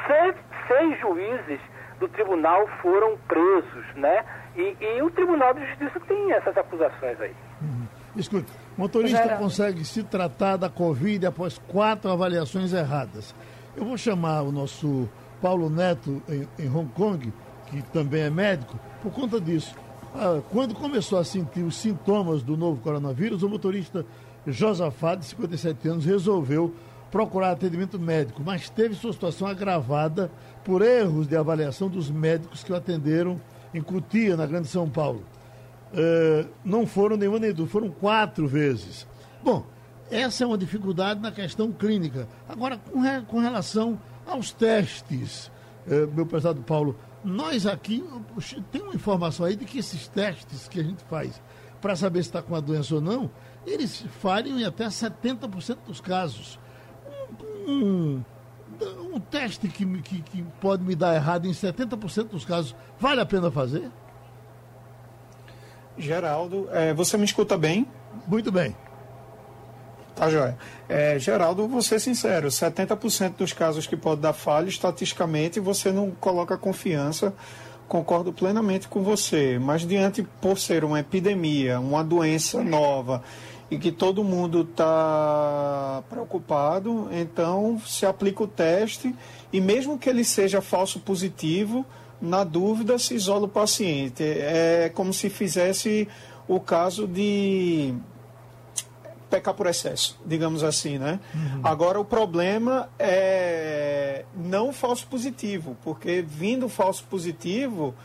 Seis, seis juízes do tribunal foram presos, né? E, e, o Tribunal de Justiça tem essas acusações aí. Uhum. Escute, motorista consegue se tratar da Covid após quatro avaliações erradas. Eu vou chamar o nosso Paulo Neto em, em Hong Kong, que também é médico, por conta disso. Ah, quando começou a sentir os sintomas do novo coronavírus, o motorista Josafá, de 57 anos, resolveu procurar atendimento médico, mas teve sua situação agravada por erros de avaliação dos médicos que o atenderam em Cutia, na Grande São Paulo. Uh, não foram nenhuma nem duas, foram quatro vezes. Bom, essa é uma dificuldade na questão clínica. Agora, com, re, com relação aos testes, uh, meu prezado Paulo, nós aqui, tem uma informação aí de que esses testes que a gente faz para saber se está com a doença ou não, eles falham em até 70% dos casos. Um, um, um teste que, que, que pode me dar errado em 70% dos casos, vale a pena fazer? Geraldo, é, você me escuta bem? Muito bem. Tá, joia. É, Geraldo, vou ser sincero, 70% dos casos que pode dar falha, estatisticamente, você não coloca confiança, concordo plenamente com você, mas diante, por ser uma epidemia, uma doença nova, e que todo mundo está preocupado, então se aplica o teste e mesmo que ele seja falso positivo, na dúvida se isola o paciente. É como se fizesse o caso de pecar por excesso, digamos assim, né? Uhum. Agora o problema é não falso positivo, porque vindo falso positivo,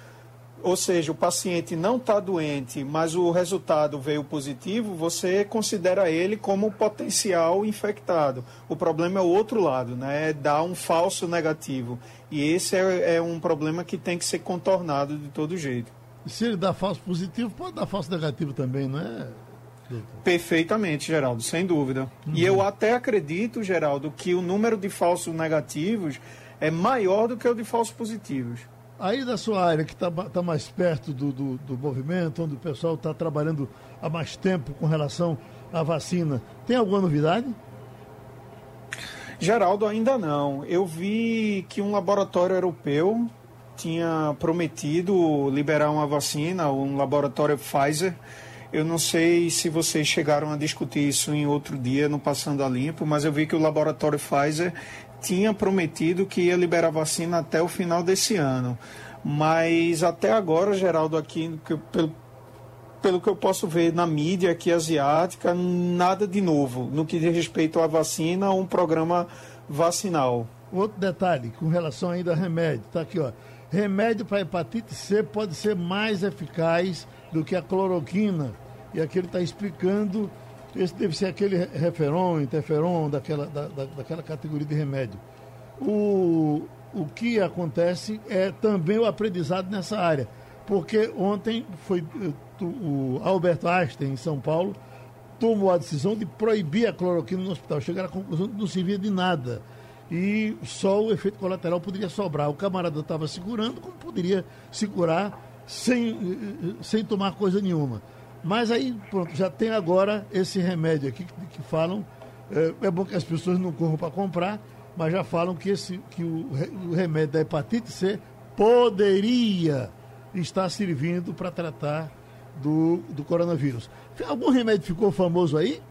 ou seja, o paciente não está doente, mas o resultado veio positivo, você considera ele como potencial infectado. O problema é o outro lado, né? É dar um falso negativo. E esse é, é um problema que tem que ser contornado de todo jeito. Se ele dá falso positivo, pode dar falso negativo também, não é? Perfeitamente, Geraldo, sem dúvida. Uhum. E eu até acredito, Geraldo, que o número de falsos negativos é maior do que o de falsos positivos. Aí da sua área, que está tá mais perto do, do, do, movimento, onde o pessoal está trabalhando há mais tempo com relação à vacina, tem alguma novidade? Geraldo, ainda não. Eu vi que um laboratório europeu tinha prometido liberar uma vacina, um laboratório Pfizer. Eu não sei se vocês chegaram a discutir isso em outro dia no Passando a Limpo, mas eu vi que o laboratório Pfizer tinha prometido que ia liberar vacina até o final desse ano. Mas até agora, Geraldo, aqui, pelo, pelo que eu posso ver na mídia aqui asiática, nada de novo no que diz respeito à vacina ou um programa vacinal. Outro detalhe, com relação ainda a remédio, tá aqui, ó. Remédio para hepatite C pode ser mais eficaz do que a cloroquina. E aqui ele está explicando, esse deve ser aquele referon, interferon, daquela, da, da, daquela categoria de remédio. O, o que acontece é também o aprendizado nessa área. Porque ontem foi eh, o Alberto Einstein, em São Paulo, tomou a decisão de proibir a cloroquina no hospital. Chegaram à conclusão que não servia de nada e só o efeito colateral poderia sobrar. O camarada estava segurando, como poderia segurar sem, sem tomar coisa nenhuma. Mas aí, pronto, já tem agora esse remédio aqui que, que falam. É, é, bom que as pessoas não corram para comprar, mas já falam que, esse, que o, o remédio da hepatite C poderia estar servindo para tratar do, do coronavírus. Algum remédio ficou famoso aí?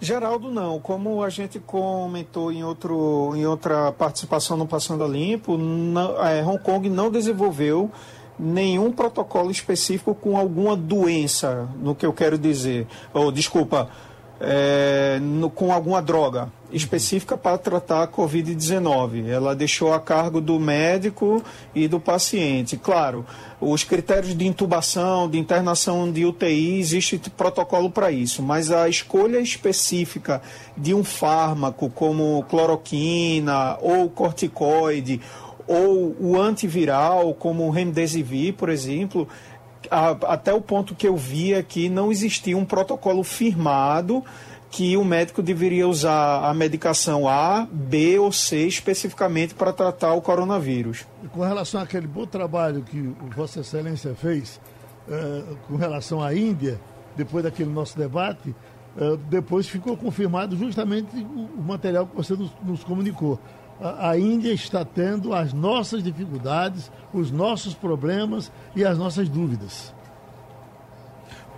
Geraldo, não. Como a gente comentou em, outro, em outra participação no Passando a Limpo, não, é, Hong Kong não desenvolveu nenhum protocolo específico com alguma doença, no que eu quero dizer. Ou, desculpa, é, no, com alguma droga específica para tratar a Covid-19. Ela deixou a cargo do médico e do paciente. Claro, os critérios de intubação, de internação de UTI, existe protocolo para isso, mas a escolha específica de um fármaco como cloroquina ou corticoide ou o antiviral como o remdesivir, por exemplo, a, até o ponto que eu vi aqui não existia um protocolo firmado que o médico deveria usar a medicação A, B ou C especificamente para tratar o coronavírus. Com relação àquele bom trabalho que Vossa Excelência fez uh, com relação à Índia, depois daquele nosso debate, uh, depois ficou confirmado justamente o, o material que você nos, nos comunicou. A, Índia está tendo as nossas dificuldades, os nossos problemas e as nossas dúvidas.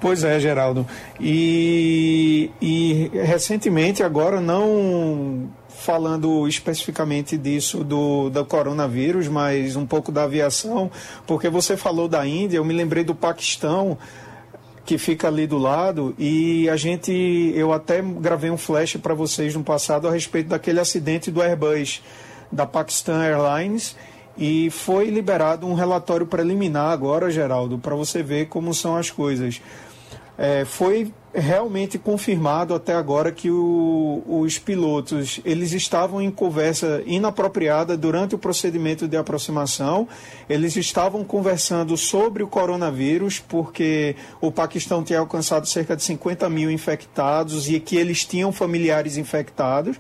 Pois é, Geraldo. E, e recentemente, agora não falando especificamente disso do, do coronavírus, mas um pouco da aviação, porque você falou da Índia, eu me lembrei do Paquistão, que fica ali do lado, e a gente, eu até gravei um flash para vocês no passado a respeito daquele acidente do Airbus da Pakistan Airlines, e foi liberado um relatório preliminar agora, Geraldo, para você ver como são as coisas. É, foi realmente confirmado até agora que o, os pilotos eles estavam em conversa inapropriada durante o procedimento de aproximação. Eles estavam conversando sobre o coronavírus porque o Paquistão tinha alcançado cerca de 50 mil infectados e que eles tinham familiares infectados.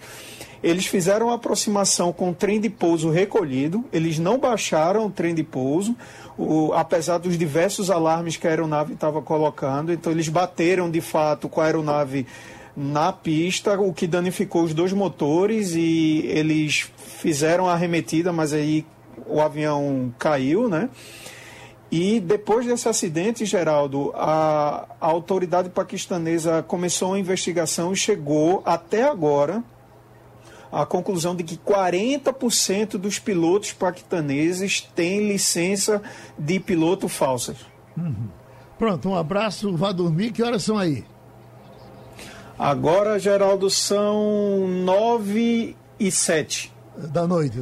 Eles fizeram a aproximação com o trem de pouso recolhido, eles não baixaram o trem de pouso, o, apesar dos diversos alarmes que a aeronave estava colocando, então eles bateram de fato com a aeronave na pista, o que danificou os dois motores e eles fizeram a arremetida, mas aí o avião caiu, né? E depois desse acidente, Geraldo, a, a autoridade paquistanesa começou a investigação e chegou até agora a conclusão de que 40% dos pilotos paquistaneses têm licença de piloto falsas. Uhum. Pronto, um abraço, vá dormir. Que horas são aí? Agora, Geraldo, são nove e sete. Da noite.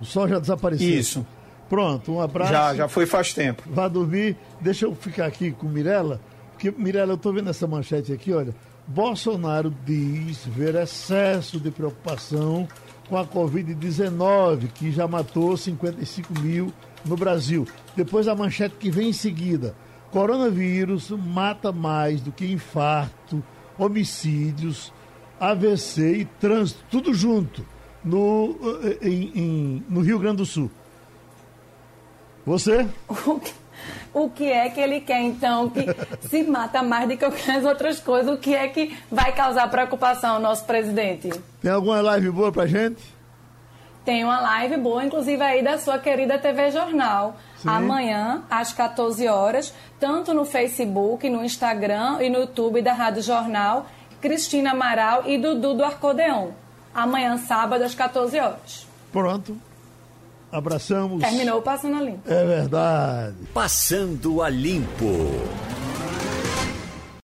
O sol já desapareceu. Isso. Pronto, um abraço. Já, já foi faz tempo. Vá dormir. Deixa eu ficar aqui com Mirella, porque, Mirella, eu estou vendo essa manchete aqui, olha. Bolsonaro diz ver excesso de preocupação com a Covid-19, que já matou 55 mil no Brasil. Depois a manchete que vem em seguida. Coronavírus mata mais do que infarto, homicídios, AVC e trânsito, tudo junto, no, eh, em, em, no Rio Grande do Sul. Você? o que é que ele quer, então, que se mata mais do que as outras coisas, o que é que vai causar preocupação ao nosso presidente? Tem alguma live boa pra gente? Tem uma live boa, inclusive aí da sua querida TV Jornal. Sim. Amanhã, às 14 horas, tanto no Facebook, no Instagram e no YouTube da Rádio Jornal, Cristina Amaral e Dudu do Arcodeon. Amanhã, sábado, às 14 horas. Pronto. Abraçamos. Terminou Passando a Limpo. É verdade. Passando a Limpo.